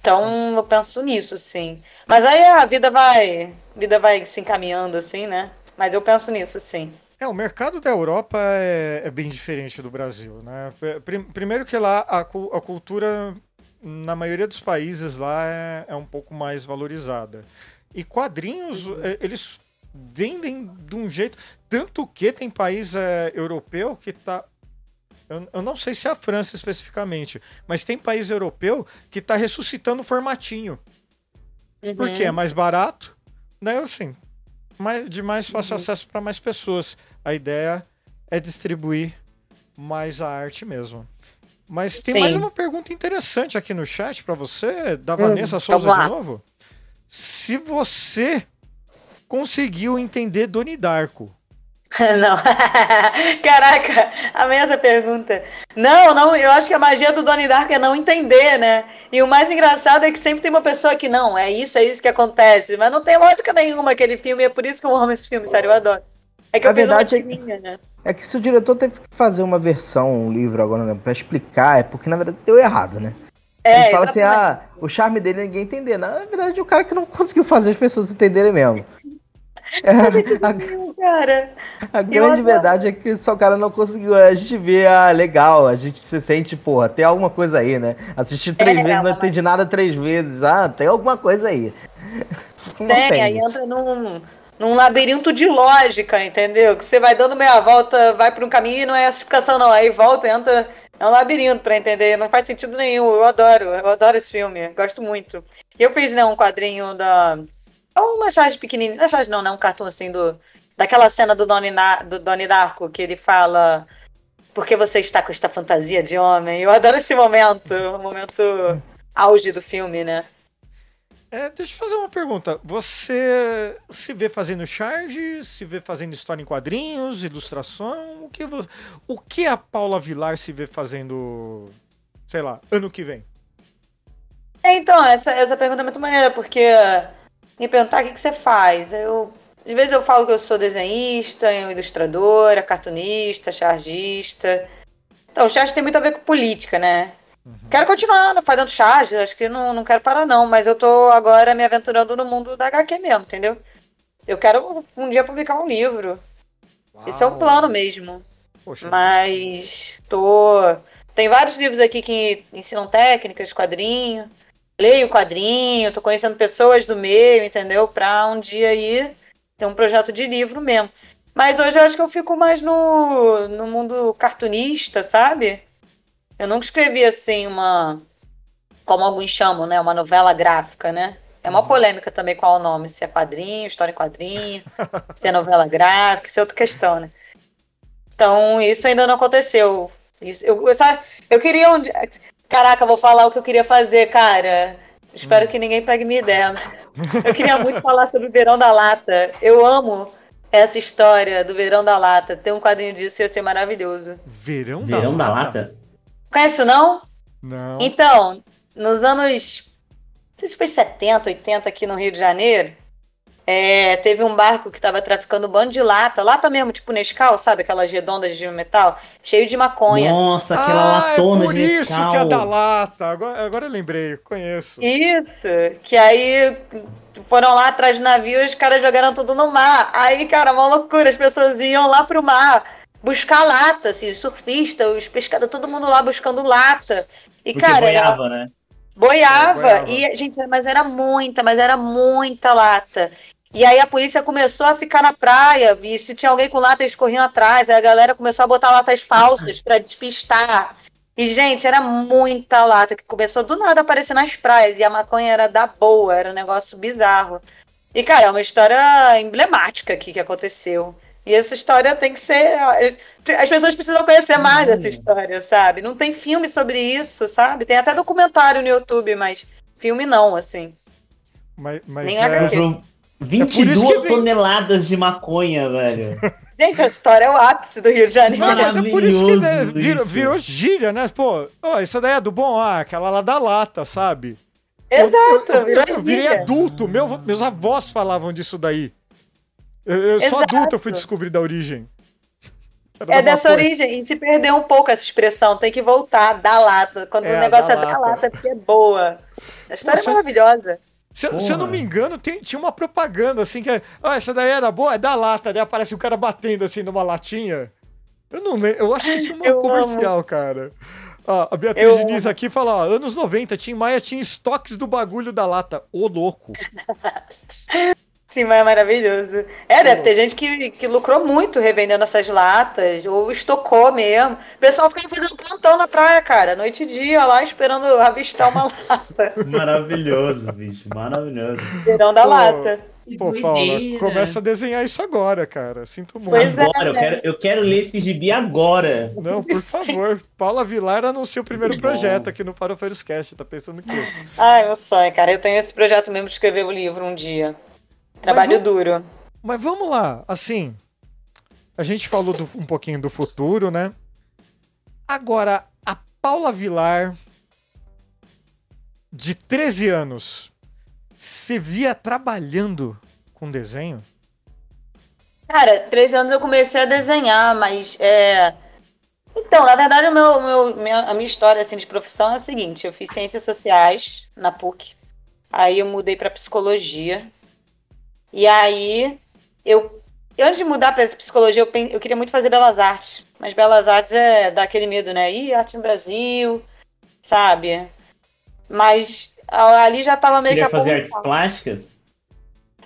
Então eu penso nisso, sim. Mas aí a vida vai. A vida vai se encaminhando, assim, né? Mas eu penso nisso, sim.
É, o mercado da Europa é, é bem diferente do Brasil, né? Prim- Primeiro que lá a, a cultura, na maioria dos países lá, é, é um pouco mais valorizada. E quadrinhos, é, eles vendem de um jeito... Tanto que tem país é, europeu que tá... Eu, eu não sei se é a França especificamente, mas tem país europeu que tá ressuscitando o formatinho. Porque é mais barato, né? Assim, mais, de mais fácil acesso para mais pessoas. A ideia é distribuir mais a arte mesmo. Mas tem
Sim.
mais uma pergunta interessante aqui no chat para você, da
Hum,
Vanessa Souza
vamos lá.
de novo. Se você conseguiu entender Doni Darko.
Não. Caraca, amei essa pergunta. Não, não, eu acho que a magia do Donnie Darko é não entender, né? E o mais engraçado é que sempre tem uma pessoa que não, é isso, é isso que acontece. Mas não tem lógica nenhuma aquele filme, e é por isso que eu amo esse filme, sério, eu adoro. É que
A
eu fiz uma
verdade é que-
tirinha, né?
É que se o diretor teve que fazer uma versão, um livro agora, né, pra explicar, é porque na verdade deu errado, né?
É,
fala assim, ah, o charme dele é ninguém entender. Na verdade, o cara que não conseguiu fazer as pessoas entenderem mesmo. É, a,
Cara,
a
Eu
grande verdade é que só o cara não conseguiu. A gente vê, ah, legal, a gente se sente, porra, tem alguma coisa aí, né? Assistir três
É,
vezes, não
mas-
entendi nada três vezes. Ah, tem alguma coisa aí. Não
tem, aí entra num, num labirinto de lógica, entendeu? Que você vai dando meia volta, vai para um caminho e não é essa explicação, não. Aí volta, entra. É um labirinto pra entender. Não faz sentido nenhum. Eu adoro, eu adoro esse filme. Gosto muito. E eu fiz, né, um quadrinho da. é Uma charge pequenininha. Não é charge, não, né? Um cartoon assim do. Daquela cena do Donnie, Na- do Donnie Darko, que ele fala. Por que você está com esta fantasia de homem? Eu adoro esse momento. O momento auge do filme, né?
É, deixa eu fazer uma pergunta. Você se vê fazendo charge? Se vê fazendo história em quadrinhos, ilustração? O que, o que a Paula Vilar se vê fazendo, sei lá, ano que vem?
É, então, essa, essa pergunta é muito maneira, porque me perguntar o que, que você faz. Eu, às vezes eu falo que eu sou desenhista, ilustradora, cartunista, chargista. Então, o charge tem muito a ver com política, né? Quero continuar fazendo charge, acho que não, não quero parar não, mas eu tô agora me aventurando no mundo da HQ mesmo, entendeu? Eu quero um dia publicar um livro. Esse é um plano mesmo.
Poxa,
Mas tô. Tem vários livros aqui que ensinam técnicas quadrinho. Leio quadrinho, tô conhecendo pessoas do meio, entendeu? Pra um dia aí ter um projeto de livro mesmo. Mas hoje eu acho que eu fico mais no, no mundo cartunista, sabe? Eu nunca escrevi assim uma. Como alguns chamam, né? Uma novela gráfica, né? É uma polêmica também qual é o nome, se é quadrinho, história em quadrinho, se é novela gráfica, isso é outra questão, né? Então, isso ainda não aconteceu. Isso, eu, eu, sabe, eu queria um dia. Caraca, eu vou falar o que eu queria fazer, cara. Espero que ninguém pegue minha ideia. Eu queria muito falar sobre o Verão da Lata. Eu amo essa história do Verão da Lata. Ter um quadrinho disso ia ser maravilhoso.
verão,
Verão da
lata?
Conhece não?
Não.
Então, nos anos. Não sei se foi 70, 80 aqui no Rio de Janeiro. é, teve um barco que estava traficando um bando de lata, lata mesmo, tipo Nescau, sabe? Aquelas redondas de metal, cheio de maconha.
Nossa, aquela
ah,
latona
é por
de
isso
Nescau.
que é da lata. Agora, agora eu lembrei, conheço.
Isso, que aí foram lá atrás do navio e os caras jogaram tudo no mar. Aí, cara, uma loucura, as pessoas iam lá pro mar buscar lata, assim, os surfistas, os pescadores, todo mundo lá buscando lata. E,
Porque
cara, era-
boiava, né?
boiava,
É, boiava.
e, gente, mas era muita, mas era muita lata. E aí a polícia começou a ficar na praia, e se tinha alguém com lata, eles corriam atrás, aí a galera começou a botar latas falsas pra despistar. E, gente, era muita lata, que começou do nada a aparecer nas praias, e a maconha era da boa, era um negócio bizarro. E, cara, é uma história emblemática aqui que aconteceu. E essa história tem que ser. As pessoas precisam conhecer mais essa história, sabe? Não tem filme sobre isso, sabe? Tem até documentário no YouTube, mas filme não, assim.
Mas, mas
Nem
é,
HQ.
Comprou
É
22
por isso que vem-
toneladas de maconha, velho.
Gente, a história é o ápice do Rio de Janeiro.
Não, mas é por isso que né, virou, virou gíria, né? Pô, ó, essa daí é do bom, ah, aquela lá da lata, sabe?
Exato,
Eu, eu,
virou
eu virei adulto, meu, meus avós falavam disso daí. Eu, eu sou
Exato.
adulto, eu fui descobrir da origem.
É dessa
maconha.
origem, e se perdeu um pouco essa expressão, tem que voltar, da lata. Quando
É,
o negócio é da
lata.
é porque é boa. A história
Nossa,
é maravilhosa.
Se, eu- se eu não me engano, tem- tinha uma propaganda assim que é. Ah, essa daí era boa, é da lata, daí aparece o cara batendo assim numa latinha. Eu não lembro, eu acho que tinha uma
Eu
comercial, cara. Ó, a Beatriz
Eu
Diniz aqui fala, ó, anos 90, Tim Maia tinha estoques do bagulho da lata. Ô, louco.
Sim, mas é maravilhoso. É, deve ter gente que, que lucrou muito revendendo essas latas, ou estocou mesmo. O pessoal ficava fazendo plantão na praia, cara, noite e dia lá esperando avistar uma lata.
Maravilhoso, bicho. Maravilhoso.
Verão da
Pô,
lata.
Pô, Paula, começa a desenhar isso agora, cara. Sinto muito.
Pois é,
agora, eu
né?
quero, eu quero ler esse gibi agora.
Não, por favor. Paula Vilar anuncia o primeiro
Bom.
projeto aqui no Farofeiros Cast. Tá pensando que.
Ai, meu sonho, cara. Eu tenho esse projeto mesmo de escrever o livro um dia. Trabalho
vamos-
duro.
Mas vamos lá, assim. A gente falou do- um pouquinho do futuro, né? Agora, a Paula Vilar, de 13 anos, se via trabalhando com desenho?
Cara, 13 anos eu comecei a desenhar, mas é. Então, na verdade, o meu, meu- minha- a minha história assim, de profissão é a seguinte: eu fiz ciências sociais na PUC, aí eu mudei para psicologia, e aí eu. Antes de mudar para psicologia, eu, eu queria muito fazer belas artes, mas belas artes é dá aquele medo, né? Ih, arte no Brasil, sabe? Mas a- ali já tava meio
Queria
que
fazer artes plásticas?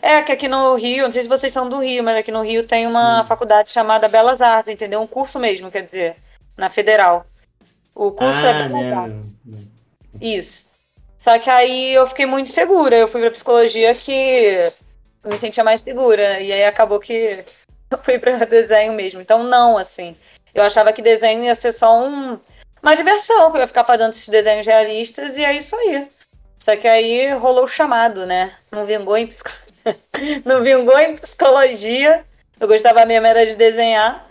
É, que aqui no Rio, não sei se vocês são do Rio, mas aqui no Rio tem uma faculdade chamada Belas Artes, entendeu? Um curso mesmo, quer dizer, na Federal. O curso é
ah,
Belas Artes.
não.
Isso. Só que aí eu fiquei muito segura. Eu fui pra psicologia que me sentia mais segura. E aí acabou que eu fui pra desenho mesmo. Então, não, assim. Eu achava que desenho ia ser só um, uma diversão, que eu ia ficar fazendo esses desenhos realistas e é isso aí. Só que aí rolou o chamado, né? Não vingou em, psico... não vingou em psicologia. Eu gostava mesmo era de desenhar.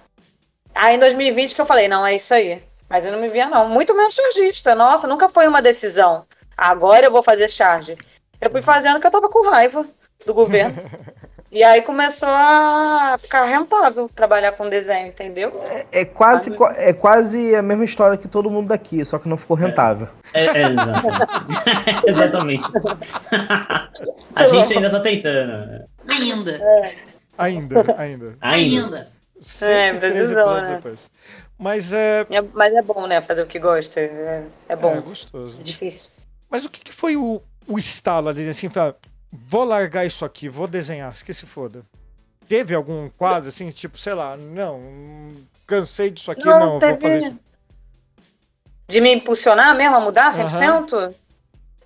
Aí em 2020 que eu falei, não, é isso aí. Mas eu não me via, não. Muito menos chargista. Nossa, nunca foi uma decisão. Agora eu vou fazer charge. Eu fui fazendo que eu tava com raiva do governo. e aí começou a ficar rentável trabalhar com desenho, entendeu?
É quase, qua- é quase a mesma história que todo mundo daqui, só que não ficou rentável.
É, é, exatamente. exatamente. A gente ainda tá tentando.
Ainda.
Ainda, ainda.
Ainda.
Ainda.
113
Brasilzão,
episódios
né?
depois. Mas é,
É- mas é bom, né? Fazer o que gosta. É, é bom.
é
É,
gostoso.
difícil.
Mas o que, que foi o, o estalo assim, falar, vou largar isso aqui, vou desenhar, que se foda. Teve algum quadro, assim, tipo, sei lá, não, cansei disso aqui,
Não,
não, vou
teve-
fazer isso.
De me impulsionar mesmo a mudar 100%?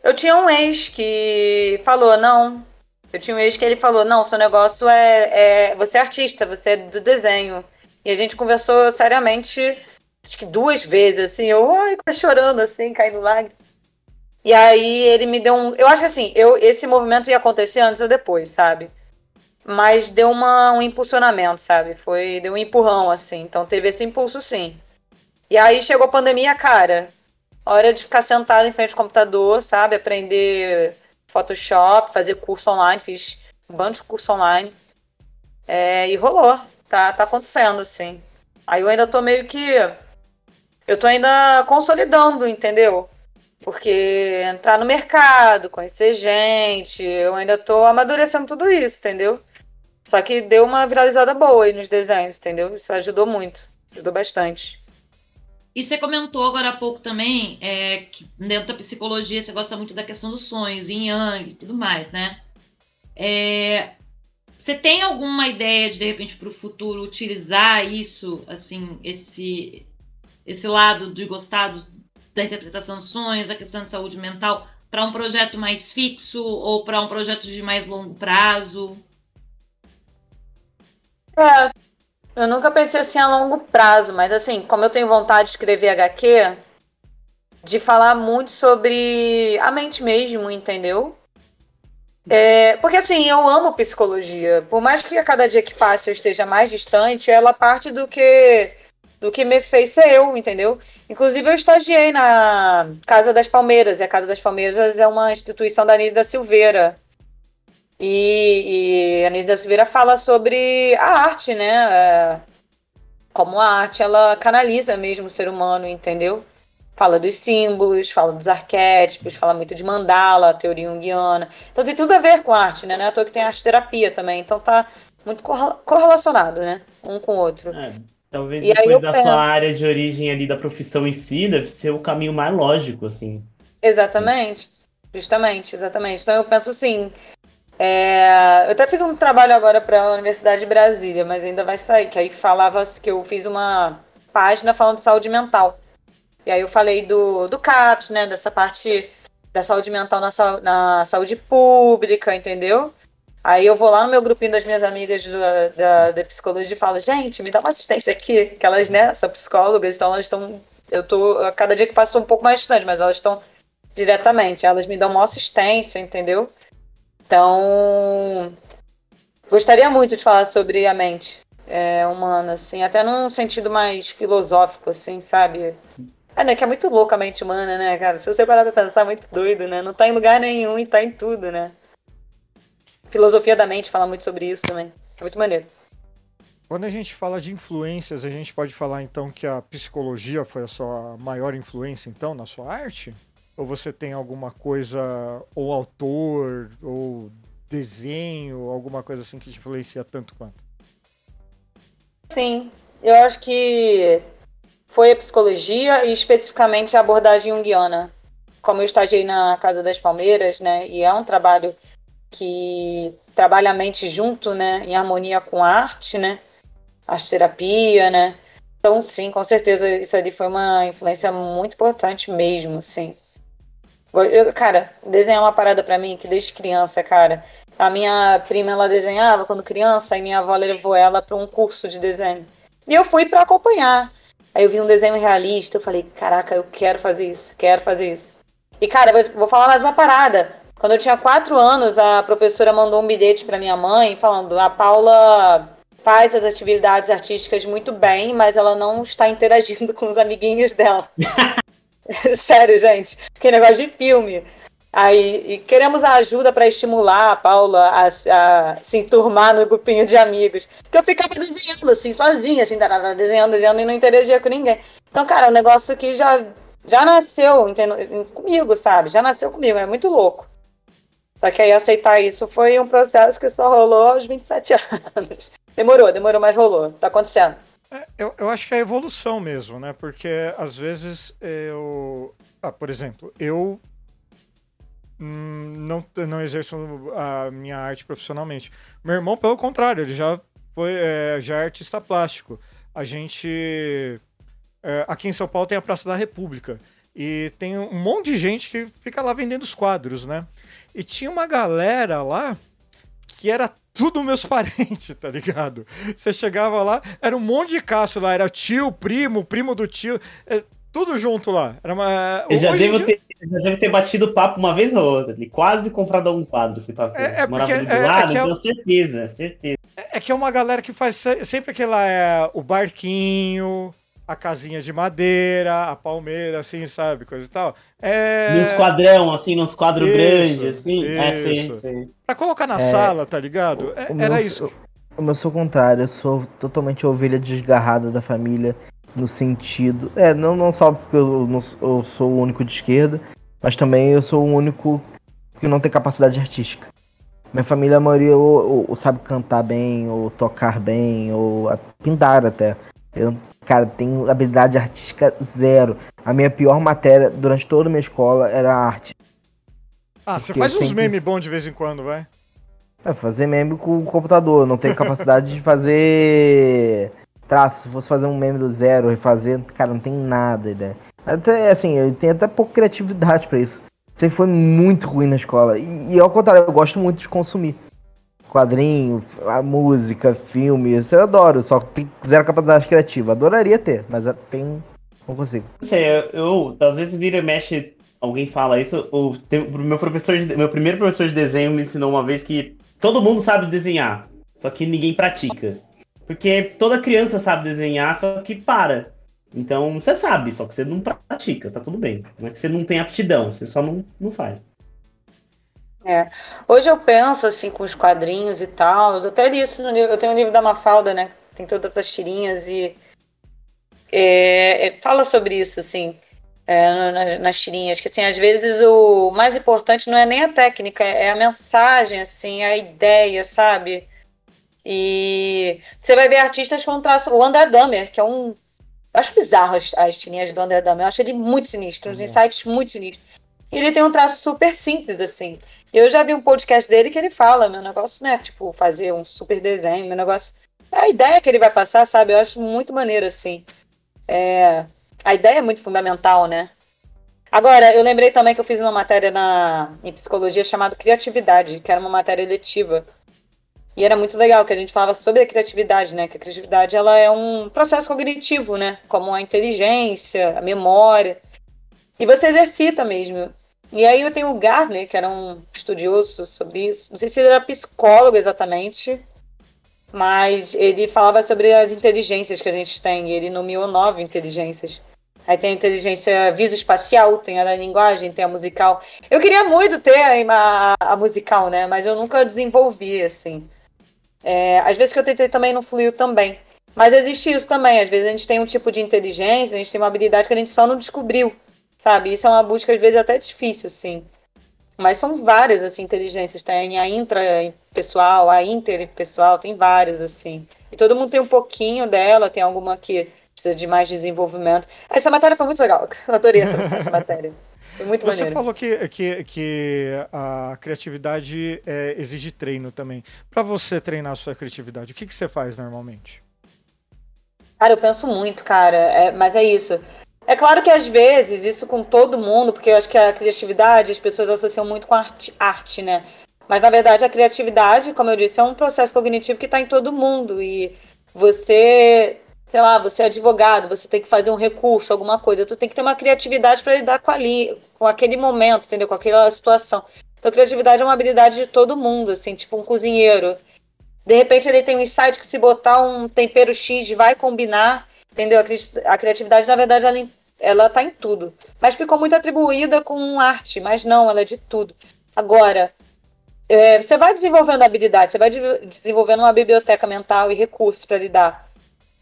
Eu tinha um ex que falou, não. Eu tinha um ex que ele falou, não, seu negócio é, é. Você é artista, você é do desenho. E a gente conversou seriamente, acho que duas vezes, assim, eu ai, chorando, assim, caindo lágrimas. E aí ele me deu um. Eu acho que assim, eu, esse movimento ia acontecer antes ou depois, sabe? Mas deu uma, um impulsionamento, sabe? Foi, deu um empurrão, assim. Então teve esse impulso, sim. E aí chegou a pandemia, cara. hora de ficar sentado em frente ao computador, sabe? Aprender Photoshop, fazer curso online, fiz um bando de curso online. É, e rolou, tá, tá acontecendo, assim. Aí eu ainda tô meio que. Eu tô ainda consolidando, entendeu? Porque entrar no mercado, conhecer gente, eu ainda tô amadurecendo tudo isso, entendeu? Só que deu uma viralizada boa aí nos desenhos, entendeu? Isso ajudou muito, ajudou bastante.
E você comentou agora há pouco também é, que dentro da psicologia você gosta muito da questão dos sonhos, yin yang e tudo mais, né? É, você tem alguma ideia de, de repente, para o futuro utilizar isso, assim, esse, esse lado de gostar do, da interpretação dos sonhos, a questão de saúde mental, para um projeto mais fixo ou para um projeto de mais longo prazo?
É, eu nunca pensei assim a longo prazo, mas assim, como eu tenho vontade de escrever HQ, de falar muito sobre a mente mesmo, entendeu? É, porque assim, eu amo psicologia. Por mais que a cada dia que passe eu esteja mais distante, ela parte do que do que me fez ser eu, entendeu? Inclusive eu estagiei na Casa das Palmeiras, e a Casa das Palmeiras é uma instituição da Anise da Silveira. E, e a Anise da Silveira fala sobre a arte, né? É, como a arte ela canaliza mesmo o ser humano, entendeu? Fala dos símbolos, fala dos arquétipos, fala muito de mandala, teoria junguiana. Então tem tudo a ver com arte, né? Não é à toa que tem arte terapia também. Então tá muito correlacionado, né? Um com o outro.
É, talvez e depois da penso... sua área de origem ali da profissão em si, deve ser o caminho mais lógico, assim.
Exatamente. Justamente, exatamente. Então eu penso assim, é, eu até fiz um trabalho agora para a Universidade de Brasília, mas ainda vai sair, que aí falava que eu fiz uma página falando de saúde mental. E aí eu falei do, do CAPS, né, dessa parte da saúde mental na, na saúde pública, entendeu? Aí eu vou lá no meu grupinho das minhas amigas do, da, da psicologia e falo, gente, me dá uma assistência aqui, que elas, né, são psicólogas, então elas estão, eu tô, a cada dia que passa estou um pouco mais distante, mas elas estão diretamente, elas me dão uma assistência, entendeu? Então, gostaria muito de falar sobre a mente é, humana, assim, até num sentido mais filosófico, assim, sabe? É, né, que é muito louco a mente humana, né, cara? Se você parar pra pensar, é muito doido, né? Não tá em lugar nenhum e tá em tudo, né? Filosofia da mente fala muito sobre isso também. É muito maneiro.
Quando a gente fala de influências, a gente pode falar então que a psicologia foi a sua maior influência, então, na sua arte? Ou você tem alguma coisa, ou autor, ou desenho, alguma coisa assim que te influencia tanto quanto?
Sim, eu acho que foi a psicologia e especificamente a abordagem junguiana. Como eu estagiei na Casa das Palmeiras, né, e é um trabalho que trabalha a mente junto, né, em harmonia com a arte, né, arte terapia, né. Então, sim, com certeza isso ali foi uma influência muito importante mesmo, sim. Eu, cara, desenhar uma parada para mim que desde criança, cara. A minha prima ela desenhava quando criança e minha avó levou ela para um curso de desenho. E eu fui para acompanhar. Aí eu vi um desenho realista, eu falei, caraca, eu quero fazer isso, quero fazer isso. E cara, eu vou falar mais uma parada. Quando eu tinha quatro anos, a professora mandou um bilhete para minha mãe falando: a Paula faz as atividades artísticas muito bem, mas ela não está interagindo com os amiguinhos dela. Sério, gente. Que negócio de filme. Aí, queremos a ajuda para estimular a Paula a, a, se enturmar no grupinho de amigos. Porque eu ficava desenhando assim, sozinha, assim, desenhando, desenhando e não interagia com ninguém. Então, cara, é um negócio que já, já nasceu entendo, comigo, sabe? Já nasceu comigo, é muito louco. Só que aí aceitar isso foi um processo que só rolou aos 27 anos. Demorou, demorou, mas rolou. Tá acontecendo.
É, eu, eu acho que é evolução mesmo, né? Porque às vezes eu. Ah, por exemplo, eu hum, não, não exerço a minha arte profissionalmente. Meu irmão, pelo contrário, ele já foi é, já é artista plástico. A gente. É, aqui em São Paulo tem a Praça da República. E tem um monte de gente que fica lá vendendo os quadros, né? E tinha uma galera lá que era tudo meus parentes, tá ligado? Você chegava lá, era um monte de caço lá, era tio, primo, primo do tio, é, tudo junto lá. Era uma,
eu já devo, dia... ter, já devo ter batido papo uma vez ou outra, quase comprado algum quadro, se pra
é, é
Morava
porque,
do é, lado, é tenho é, certeza, certeza.
É, é que é uma galera que faz sempre aquela, é, o barquinho, a casinha de madeira, a palmeira, assim, sabe? Coisa e tal. É...
Nos quadrão, assim, nos quadros
Isso,
grandes, assim. É,
isso.
sim, sim.
Pra colocar na
É,
sala, tá ligado? É-
O meu
era
so-
isso.
O meu sou o contrário, eu sou totalmente a ovelha desgarrada da família, no sentido. É, não, não só porque eu, não eu sou o único de esquerda, mas também eu sou o único que não tem capacidade artística. Minha família, a maioria, ou, ou- ou sabe cantar bem, ou tocar bem, ou pintar até. Eu, cara, tenho habilidade artística zero. A minha pior matéria durante toda a minha escola era arte.
Ah, você faz uns
sempre-
memes bons de vez em quando, vai.
É, fazer meme com o computador, não tenho capacidade de fazer traço. Se fosse fazer um meme do zero, refazer, cara, não tem nada ideia. Até assim, eu tenho até pouca criatividade pra isso. Sempre foi muito ruim na escola. E, e ao contrário, eu gosto muito de consumir. Quadrinho, a música, filme, isso eu adoro, só que tem zero capacidade criativa. Adoraria ter, mas eu tenho. Não consigo.
Não sei, eu, eu, às vezes vira e mexe, alguém fala isso. Tem- o meu professor, de- meu primeiro professor de desenho me ensinou uma vez que todo mundo sabe desenhar, só que ninguém pratica. Porque toda criança sabe desenhar, só que para. Então você sabe, só que você não pratica, tá tudo bem. Não é que você não tem aptidão, você só não, não faz.
Hoje eu penso assim com os quadrinhos e tal. Eu até li isso no livro. Eu tenho um livro da Mafalda, né? Tem todas as tirinhas e é, é, fala sobre isso, assim, é, na- nas tirinhas, que assim, às vezes o mais importante não é nem a técnica, é a mensagem, assim, a ideia, sabe? E você vai ver artistas com traço. O André Dahmer, que é um. Eu acho bizarro as, as tirinhas do André Dahmer. Eu acho ele muito sinistro, uns insights muito sinistros. Ele tem um traço super simples, assim. Eu já vi um podcast dele que ele fala, meu negócio não é tipo fazer um super desenho, meu negócio a ideia que ele vai passar, sabe? Eu acho muito maneiro assim. É, a ideia é muito fundamental, né? Agora, eu lembrei também que eu fiz uma matéria na em psicologia chamada criatividade, que era uma matéria eletiva. E era muito legal que a gente falava sobre a criatividade, né? Que a criatividade ela é um processo cognitivo, né? Como a inteligência, a memória. E você exercita mesmo. E aí eu tenho o Gardner, que era um estudioso sobre isso. Não sei se ele era psicólogo exatamente, mas ele falava sobre as inteligências que a gente tem. E ele nomeou nove inteligências. Aí tem a inteligência visoespacial, tem a da linguagem, tem a musical. Eu queria muito ter a, a, a musical, né? Mas eu nunca desenvolvi, assim. É, às vezes que eu tentei também não fluiu também. Mas existe isso também. Às vezes a gente tem um tipo de inteligência, a gente tem uma habilidade que a gente só não descobriu sabe? Isso é uma busca às vezes até difícil, assim. Mas são várias, assim, inteligências. Tem a intrapessoal, a interpessoal, tem várias, assim. E todo mundo tem um pouquinho dela, tem alguma que precisa de mais desenvolvimento. Essa matéria foi muito legal, eu adorei essa, essa matéria. Foi muito
Você
maneiro.
falou que, que, que a criatividade é, exige treino também. Pra você treinar a sua criatividade, o que, que você faz normalmente?
Cara, eu penso muito, cara, é, mas é isso. É claro que às vezes, isso com todo mundo, porque eu acho que a criatividade as pessoas associam muito com arte, arte né? Mas na verdade a criatividade, como eu disse, é um processo cognitivo que está em todo mundo. E você, sei lá, você é advogado, você tem que fazer um recurso, alguma coisa, tu tem que ter uma criatividade para lidar com ali, com aquele momento, entendeu? Com aquela situação. Então criatividade é uma habilidade de todo mundo, assim, tipo um cozinheiro. De repente ele tem um insight que se botar um tempero X vai combinar, entendeu? A, cri- a criatividade, na verdade, ela, ela tá em tudo. Mas ficou muito atribuída com arte, mas não, ela é de tudo. Agora, é, você vai desenvolvendo habilidade, você vai de- desenvolvendo uma biblioteca mental e recursos para lidar.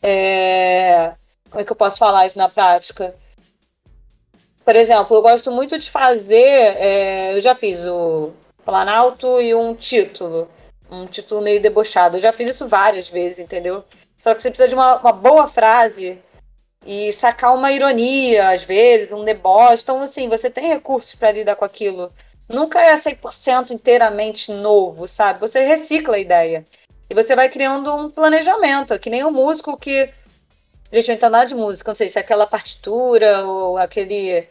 É, como é que eu posso falar isso na prática? Por exemplo, eu gosto muito de fazer. é, eu já fiz o Planalto e um título. Um título meio debochado. Eu já fiz isso várias vezes, entendeu? Só que você precisa de uma, uma boa frase e sacar uma ironia, às vezes, um deboche. Então, assim, você tem recursos para lidar com aquilo. Nunca é 100% inteiramente novo, sabe? Você recicla a ideia. E você vai criando um planejamento, que nem o músico que. Gente, eu entendo nada de música, não sei se é aquela partitura ou aquele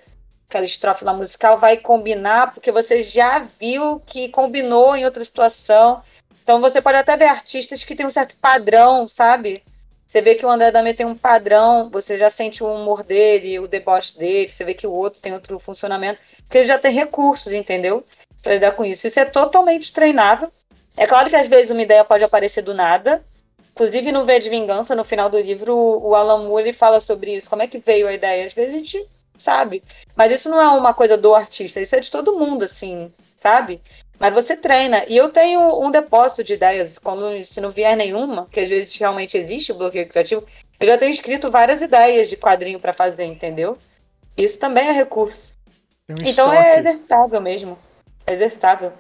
aquela estrofe lá musical vai combinar, porque você já viu que combinou em outra situação. Então você pode até ver artistas que têm um certo padrão, sabe? Você vê que o André Dami tem um padrão, você já sente o humor dele, o deboche dele, você vê que o outro tem outro funcionamento, porque ele já tem recursos, entendeu? Para lidar com isso. Isso é totalmente treinável. É claro que às vezes uma ideia pode aparecer do nada, Inclusive no V de Vingança, no final do livro, o Alan Moore fala sobre isso. Como é que veio a ideia? Às vezes a gente sabe. Mas isso não é uma coisa do artista, isso é de todo mundo, assim, sabe? Mas você treina. E eu tenho um depósito de ideias. Quando, se não vier nenhuma, que às vezes realmente existe o bloqueio criativo, eu já tenho escrito várias ideias de quadrinho para fazer, entendeu? Isso também é recurso.
Um
Então
estoque.
é exercitável mesmo. É exercitável.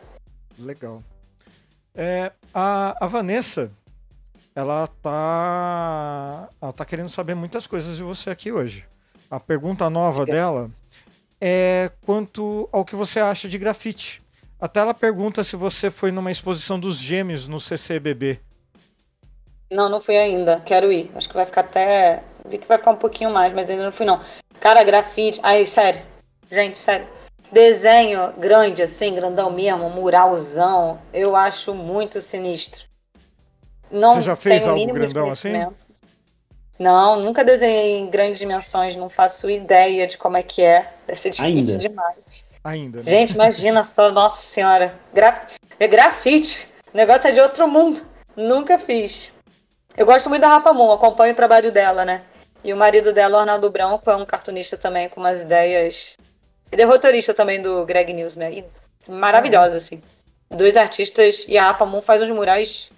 Legal. É, a, a Vanessa, ela tá, ela tá querendo saber muitas coisas de você aqui hoje. A pergunta nova dela é quanto ao que você acha de grafite. Até ela pergunta se você foi numa exposição dos gêmeos no CCBB.
Não, não fui ainda. Quero ir. Acho que vai ficar até. Vi que vai ficar um pouquinho mais, mas ainda não fui, não. Cara, grafite. Ai, sério. Gente, sério. Desenho grande, assim, grandão mesmo, muralzão, eu acho muito sinistro. Não
Você já fez algo grandão assim?
Não, nunca desenhei em grandes dimensões, não faço ideia de como é que é. Deve ser difícil
Ainda.
demais.
Ainda. né?
Gente, imagina só, nossa senhora. Graf... É grafite. O negócio é de outro mundo. Nunca fiz. Eu gosto muito da Rafa Moon, acompanho o trabalho dela, né? E o marido dela, o Arnaldo Branco, é um cartunista também com umas ideias. Ele é roteirista também do Greg News, né? E maravilhoso, assim. Dois artistas. E a Rafa Moon faz uns murais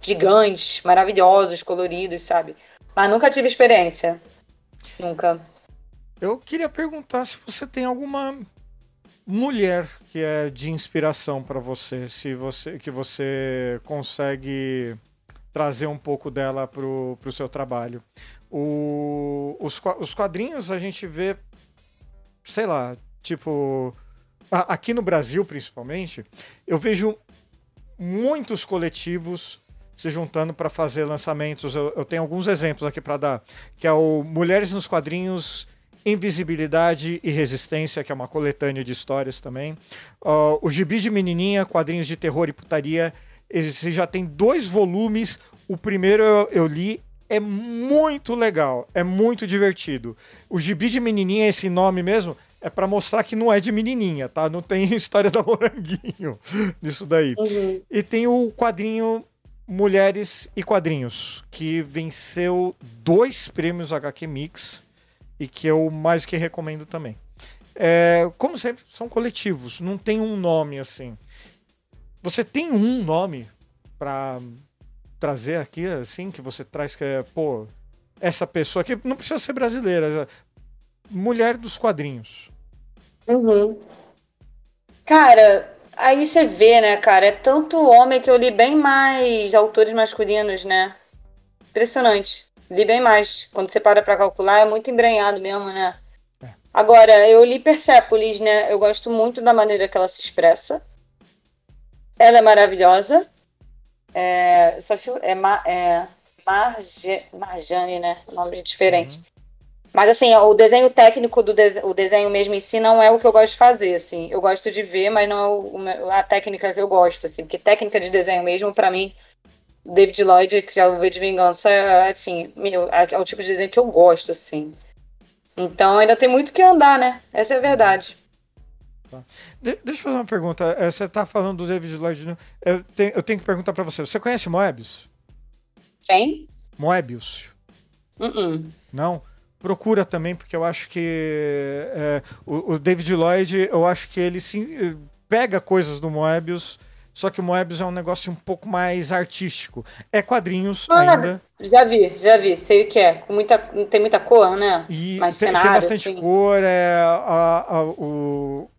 gigantes, maravilhosos, coloridos, sabe? Mas nunca tive experiência. Nunca.
Eu queria perguntar se você tem alguma mulher que é de inspiração para você, se você que você consegue trazer um pouco dela pro, pro seu trabalho. O, os, os quadrinhos a gente vê, sei lá, tipo a- aqui no Brasil principalmente, eu vejo muitos coletivos se juntando para fazer lançamentos. Eu, eu tenho alguns exemplos aqui para dar, que é o Mulheres nos Quadrinhos, Invisibilidade e Resistência, que é uma coletânea de histórias também. Ó, o Gibi de Menininha, Quadrinhos de Terror e Putaria. Esse já tem dois volumes. O primeiro eu, eu li, é muito legal, é muito divertido. O Gibi de Menininha, esse nome mesmo, é para mostrar que não é de menininha, tá? Não tem história da Moranguinho nisso daí. E tem o quadrinho Mulheres e Quadrinhos, que venceu dois prêmios HQ Mix e que eu mais que recomendo também. É, como sempre, são coletivos, não tem um nome assim. Você tem um nome para trazer aqui, assim, que você traz que é, pô, essa pessoa aqui não precisa ser brasileira, é mulher dos quadrinhos.
Uhum. Cara, aí você vê, né, cara? É tanto homem que eu li bem mais autores masculinos, né? Impressionante. Li bem mais. Quando você para pra calcular, é muito embrenhado mesmo, né?
É.
Agora, eu li Persepolis, né? Eu gosto muito da maneira que ela se expressa. Ela é maravilhosa. É, só se, é, é Marge, Marjane, né? Nome diferente. Mas assim, o desenho técnico do dese- o desenho mesmo em si não é o que eu gosto de fazer, assim. Eu gosto de ver, mas não é o- a técnica que eu gosto, assim. Porque técnica de desenho mesmo, pra mim, David Lloyd, que é o V de Vingança, é assim, meu, é é o tipo de desenho que eu gosto, assim. Então ainda tem muito que andar, né? Essa é a verdade.
De- deixa eu fazer uma pergunta. É, Você tá falando do David Lloyd. né? Eu tenho, eu tenho que perguntar para você. Você conhece Moebius?
Quem?
Moebius?
Uh-uh.
Não? Procura também, porque eu acho que é, o, o David Lloyd, eu acho que ele sim, eh, pega coisas do Moebius, só que o Moebius é um negócio um pouco mais artístico. É quadrinhos
Ah,
ainda.
Já vi, já vi, sei o que é. Com muita, tem muita cor, né?
E
mais
tem, tem
cenário,
bastante
assim.
cor, é, a- a- o,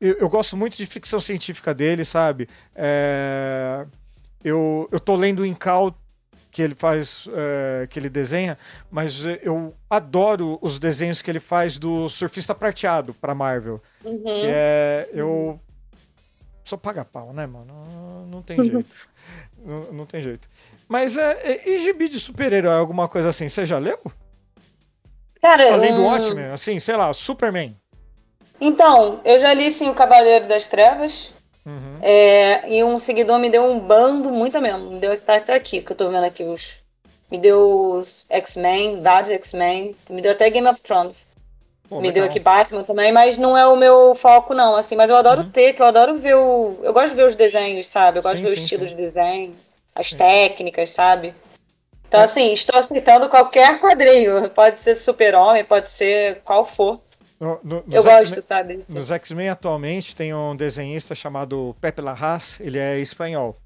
eu, eu gosto muito de ficção científica dele, sabe? É, eu, eu tô lendo o Incal que ele faz, é, que ele desenha, mas eu adoro os desenhos que ele faz do Surfista Prateado pra Marvel.
Uhum.
Que é. Eu. Sou paga-pau, né, mano? Não, não tem jeito. não, não tem jeito. Mas é. é e gibi de super-herói, alguma coisa assim, você já leu?
Cara,
Além do
um-
Watchmen, assim, sei lá, Superman.
Então, eu já li sim o Cavaleiro das Trevas.
Uhum.
É, e um seguidor me deu um bando, muita mesmo. Me deu tá até aqui, que eu tô vendo aqui os. Me deu os X-Men, vários X-Men. Me deu até Game of Thrones.
Pô,
me deu aqui Batman também, mas não é o meu foco, não, assim. Mas eu adoro
Uhum.
ter, que eu adoro ver o. Eu gosto de ver os desenhos, sabe? Eu gosto
Sim,
de ver
sim,
o estilo
sim.
de desenho, as técnicas, sabe? Então, assim, estou aceitando qualquer quadrinho. Pode ser super-homem, pode ser qual for.
No- no-
Eu gosto, sabe?
Nos X-Men atualmente tem um desenhista chamado Pepe Larraz, ele é espanhol.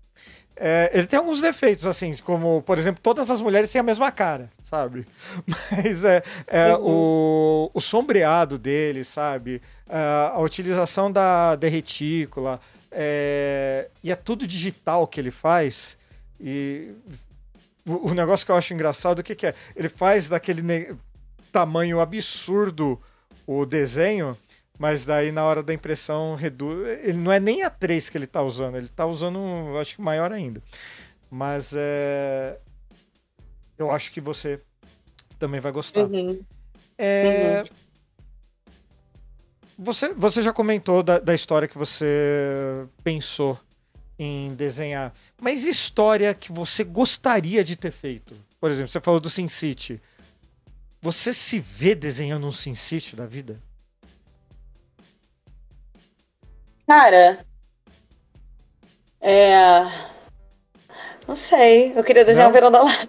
É, ele tem alguns defeitos, assim, como, por exemplo, todas as mulheres têm a mesma cara, sabe? Mas é, é o, o sombreado dele, sabe? É, a utilização da, da retícula, é, e é tudo digital que ele faz. E o, o negócio que eu acho engraçado, o que, que é? Ele faz daquele tamanho absurdo o desenho, mas daí na hora da impressão reduz. Ele não é nem a 3 que ele tá usando, ele tá usando, um, eu acho que maior ainda. Mas é. Eu acho que você também vai gostar.
Uhum.
É, Você, você já comentou da, da história que você pensou em desenhar, mas história que você gostaria de ter feito? Por exemplo, você falou do Sin City. Você se vê desenhando um Sin City da vida?
Cara, é. Não sei, eu queria desenhar
Não?
um verão da lata.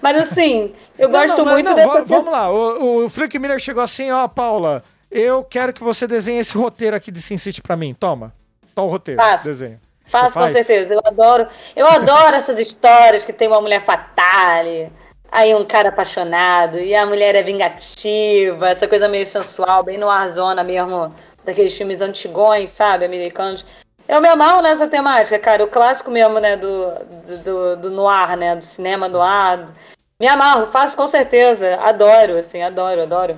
Mas assim, eu
Não,
gosto
não,
muito
não,
dessa.
va- Vamos lá, o, o Frank Miller chegou assim, ó, Paula, eu quero que você desenhe esse roteiro aqui de Sin City pra mim. Toma. Toma o roteiro,
Faço.
desenho.
Faço
Você
com
faz?
certeza. Eu adoro. Eu adoro essas histórias que tem uma mulher fatale, aí um cara apaixonado, e a mulher é vingativa, essa coisa meio sensual, bem no arzona mesmo, daqueles filmes antigões, sabe, americanos. Eu me amarro nessa temática, cara. O clássico mesmo, né, do, do, do, do noir, né, do cinema noir. do- Me amarro, faço com certeza. Adoro, assim, adoro, adoro.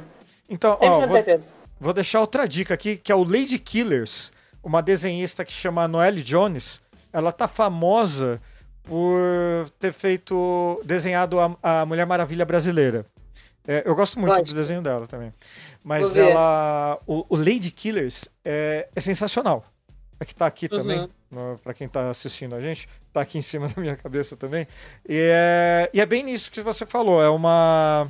Então, ó,
100%
vou,
certeza.
vou deixar outra dica aqui, que é o Lady Killers, uma desenhista que chama Noelle Jones. Ela tá famosa por ter feito, desenhado a, a Mulher Maravilha brasileira. É, eu gosto muito
Gosto.
do desenho dela também. Mas ela. O, o Lady Killers é, é sensacional. É que tá aqui também, no, pra quem tá assistindo a gente, tá aqui em cima da minha cabeça também. E é, e é bem nisso que você falou. É uma.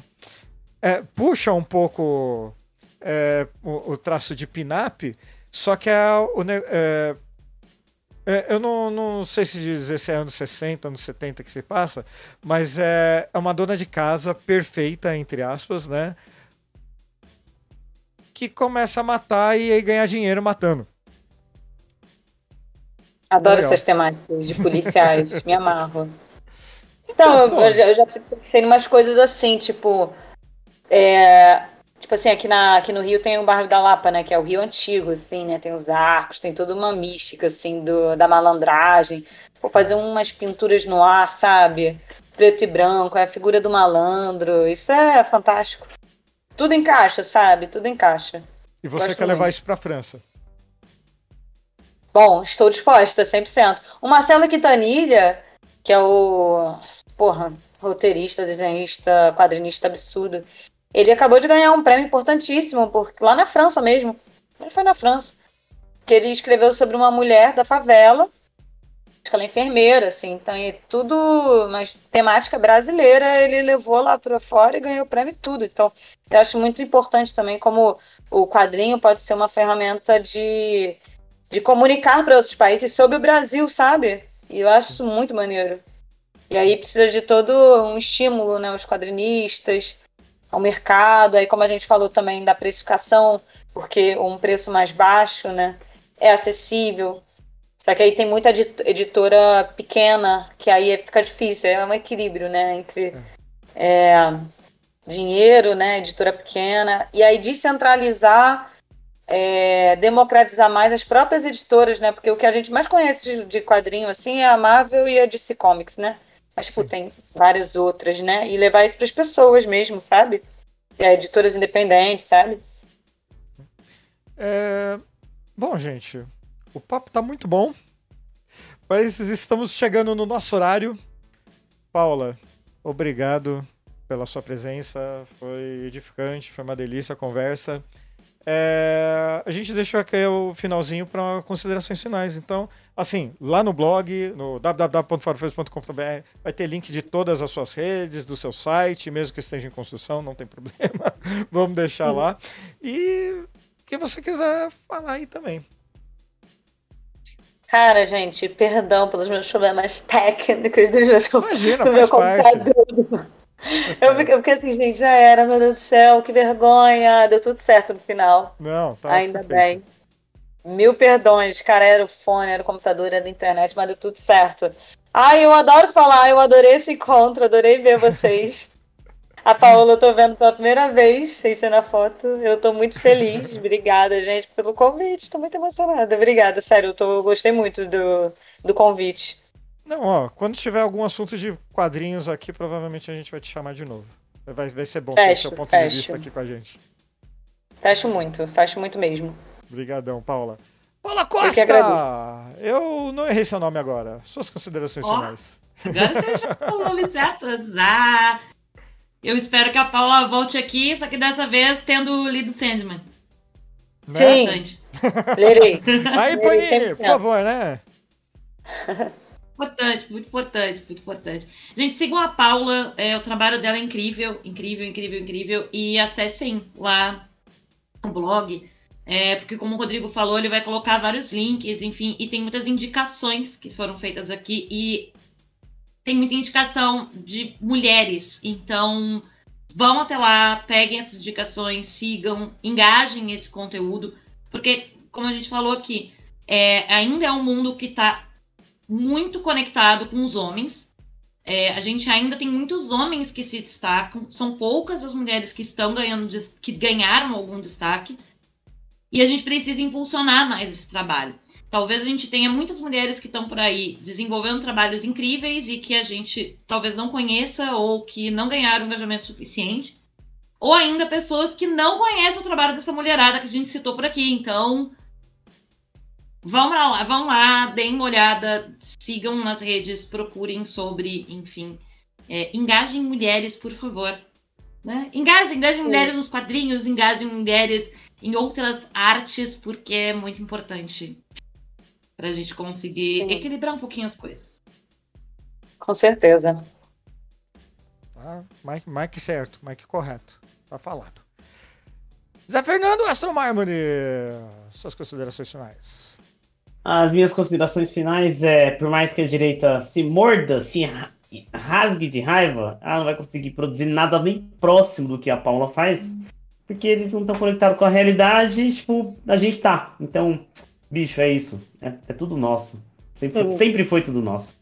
é, puxa um pouco é, o, o traço de pin-up, só que é o. é, eu não, não sei se dizer se é anos 60, anos 70 que se passa, mas é, é uma dona de casa perfeita, entre aspas, né? Que começa a matar e aí ganhar dinheiro matando.
Adoro
Legal.
essas temáticas de policiais, me amarro. Então,
pô.
eu, já, eu já pensei em umas coisas assim, tipo. é, tipo assim, aqui, na, aqui no Rio tem o bairro da Lapa, né? Que é o Rio Antigo, assim, né? Tem os arcos, tem toda uma mística, assim, do, da malandragem. Vou fazer umas pinturas no ar, sabe? Preto e branco, é a figura do malandro. Isso é fantástico. Tudo encaixa, sabe? Tudo encaixa.
E você
Gosto
quer levar
muito.
isso pra França.
Bom, estou disposta, 100%. O Marcelo Quintanilha, que é o, porra, roteirista, desenhista, quadrinista absurdo, ele acabou de ganhar um prêmio importantíssimo, porque lá na França mesmo. Ele foi na França. Que ele escreveu sobre uma mulher da favela, que ela é enfermeira, assim, então é tudo, mas temática brasileira, ele levou lá para fora e ganhou o prêmio e tudo. Então, eu acho muito importante também como o quadrinho pode ser uma ferramenta de de comunicar para outros países sobre o Brasil, sabe? E eu acho isso muito maneiro. E aí precisa de todo um estímulo, né? Os quadrinistas, ao mercado, aí como a gente falou também da precificação, porque um preço mais baixo, né? É acessível. Só que aí tem muita edit- editora pequena, que aí fica difícil, é um equilíbrio, né? Entre é, dinheiro, né? Editora pequena, e aí descentralizar é, democratizar mais as próprias editoras, né? Porque o que a gente mais conhece de, de quadrinho assim é a Marvel e a DC Comics, né? Mas tipo, tem várias outras, né? E levar isso para as pessoas mesmo, sabe? É, editoras independentes, sabe?
É, Bom, gente, o papo tá muito bom, mas estamos chegando no nosso horário. Paula, obrigado pela sua presença, foi edificante, foi uma delícia a conversa. É, a gente deixou aqui o finalzinho para considerações finais. Então, assim, lá no blog, no www.farofeiros.com.br, vai ter link de todas as suas redes, do seu site, mesmo que esteja em construção, não tem problema. Vamos deixar lá. E o que você quiser falar aí também.
Cara, gente, perdão pelos meus problemas técnicos dos meus
Imagina,
do meu
faz parte.
Eu fiquei, eu fiquei assim, gente, já era, meu Deus do céu, que vergonha. Deu tudo certo no final.
Não, tá.
Ainda
perfeito.
bem. Mil perdões, cara, era o fone, era o computador, era a internet, mas deu tudo certo. Ai, eu adoro falar, eu adorei esse encontro, adorei ver vocês. A Paola eu tô vendo pela primeira vez, sem ser na foto. Eu tô muito feliz. Obrigada, gente, pelo convite. Tô muito emocionada. Obrigada, sério, eu, tô, eu gostei muito do, do convite.
Não, ó, quando tiver algum assunto de quadrinhos aqui, provavelmente a gente vai te chamar de novo. Vai, vai ser bom ter
Fecho,
seu ponto de
fecho.
vista aqui com a gente.
Fecho muito, fecho muito mesmo.
Obrigadão, Paula. Paula
Eu
Costa!
que agradeço.
Eu não errei seu nome agora. Suas considerações
Ó.
finais.
Agora você já falou o nome certo. Ah, eu espero que a Paula volte aqui, só que dessa vez tendo lido Sandman.
Né?
Sim. Lerei.
Aí,
Ele
Panini, por favor, né?
Importante, muito importante, muito importante. Gente, sigam a Paula, é, o trabalho dela é incrível, incrível, incrível, incrível. E acessem lá o blog, é, porque como o Rodrigo falou, ele vai colocar vários links, enfim, e tem muitas indicações que foram feitas aqui. E tem muita indicação de mulheres. Então, vão até lá, peguem essas indicações, sigam, engajem esse conteúdo. Porque, como a gente falou aqui, é, ainda é um mundo que está muito conectado com os homens. É, a gente ainda tem muitos homens que se destacam, são poucas as mulheres que estão ganhando, que ganharam algum destaque. E a gente precisa impulsionar mais esse trabalho. Talvez a gente tenha muitas mulheres que estão por aí desenvolvendo trabalhos incríveis e que a gente talvez não conheça ou que não ganharam engajamento suficiente. Ou ainda pessoas que não conhecem o trabalho dessa mulherada que a gente citou por aqui. Então, Vão lá, vão lá, deem uma olhada, sigam nas redes, procurem sobre, enfim. É, engajem mulheres, por favor. Né? Engajem, engajem mulheres nos quadrinhos, engajem mulheres em outras artes, porque é muito importante pra gente conseguir
Sim.
equilibrar um pouquinho as coisas.
Com certeza.
Tá? Mike, Mike certo, Mike correto. Tá falado. Zé Fernando Astro Marmone, suas considerações finais.
As minhas considerações finais é, por mais que a direita se morda, se ra- rasgue de raiva, ela não vai conseguir produzir nada nem próximo do que a Paula faz, porque eles não estão conectados com a realidade, tipo, a gente tá. Então, bicho, é isso. É, é tudo nosso. Sempre,
Uhum.
sempre foi tudo nosso.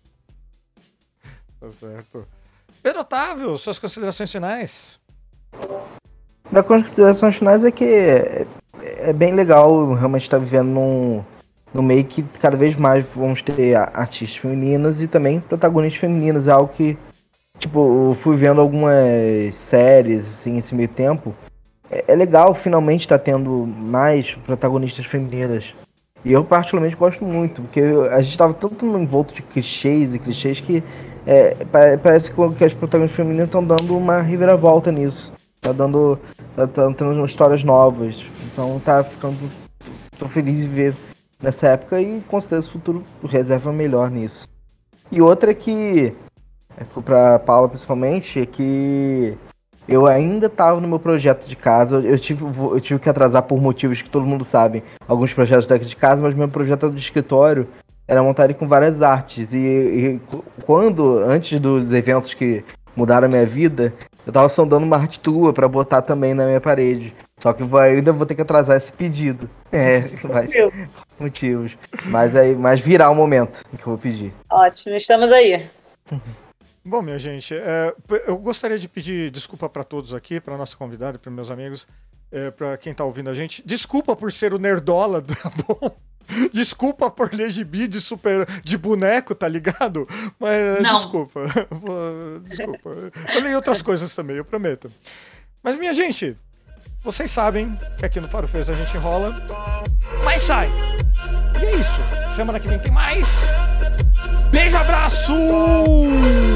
Tá certo. Pedro Otávio, suas considerações finais.
Das considerações finais é que é, é bem legal realmente estar vivendo num, num meio que cada vez mais vamos ter artistas femininas e também protagonistas femininas. Algo que, tipo, fui vendo algumas séries assim nesse meio tempo. É, é legal finalmente estar tendo mais protagonistas femininas. E eu particularmente gosto muito, porque a gente estava tanto envolto de clichês e clichês que é, pa- parece que as protagonistas femininas estão dando uma reviravolta nisso. Tá dando. Tá, tá tendo histórias novas. Então tá ficando. Tô feliz de ver nessa época e com certeza o futuro reserva melhor nisso. E outra que. É pra Paula principalmente, é que eu ainda tava no meu projeto de casa. Eu tive, eu tive que atrasar por motivos que todo mundo sabe. Alguns projetos daqui de casa, mas meu projeto de escritório era montar ele com várias artes. E, e qu- quando, antes dos eventos que mudaram a minha vida, eu tava sondando uma arte tua pra botar também na minha parede. Só que vai, ainda vou ter que atrasar esse pedido. É, mas, motivos. Mas aí, mas virá o momento em que eu vou pedir.
Ótimo, estamos aí.
Bom, minha gente, é, eu gostaria de pedir desculpa para todos aqui, para nossa convidada, para meus amigos, é, para quem tá ouvindo a gente. Desculpa por ser o nerdola, tá bom? Desculpa por ler gibi de super de boneco, tá ligado? Mas
Não.
desculpa. Desculpa. Eu leio outras coisas também, eu prometo. Mas minha gente, vocês sabem que aqui no Farofez a gente enrola, mas sai. E é isso. Semana que vem tem mais. Beijo, abraço!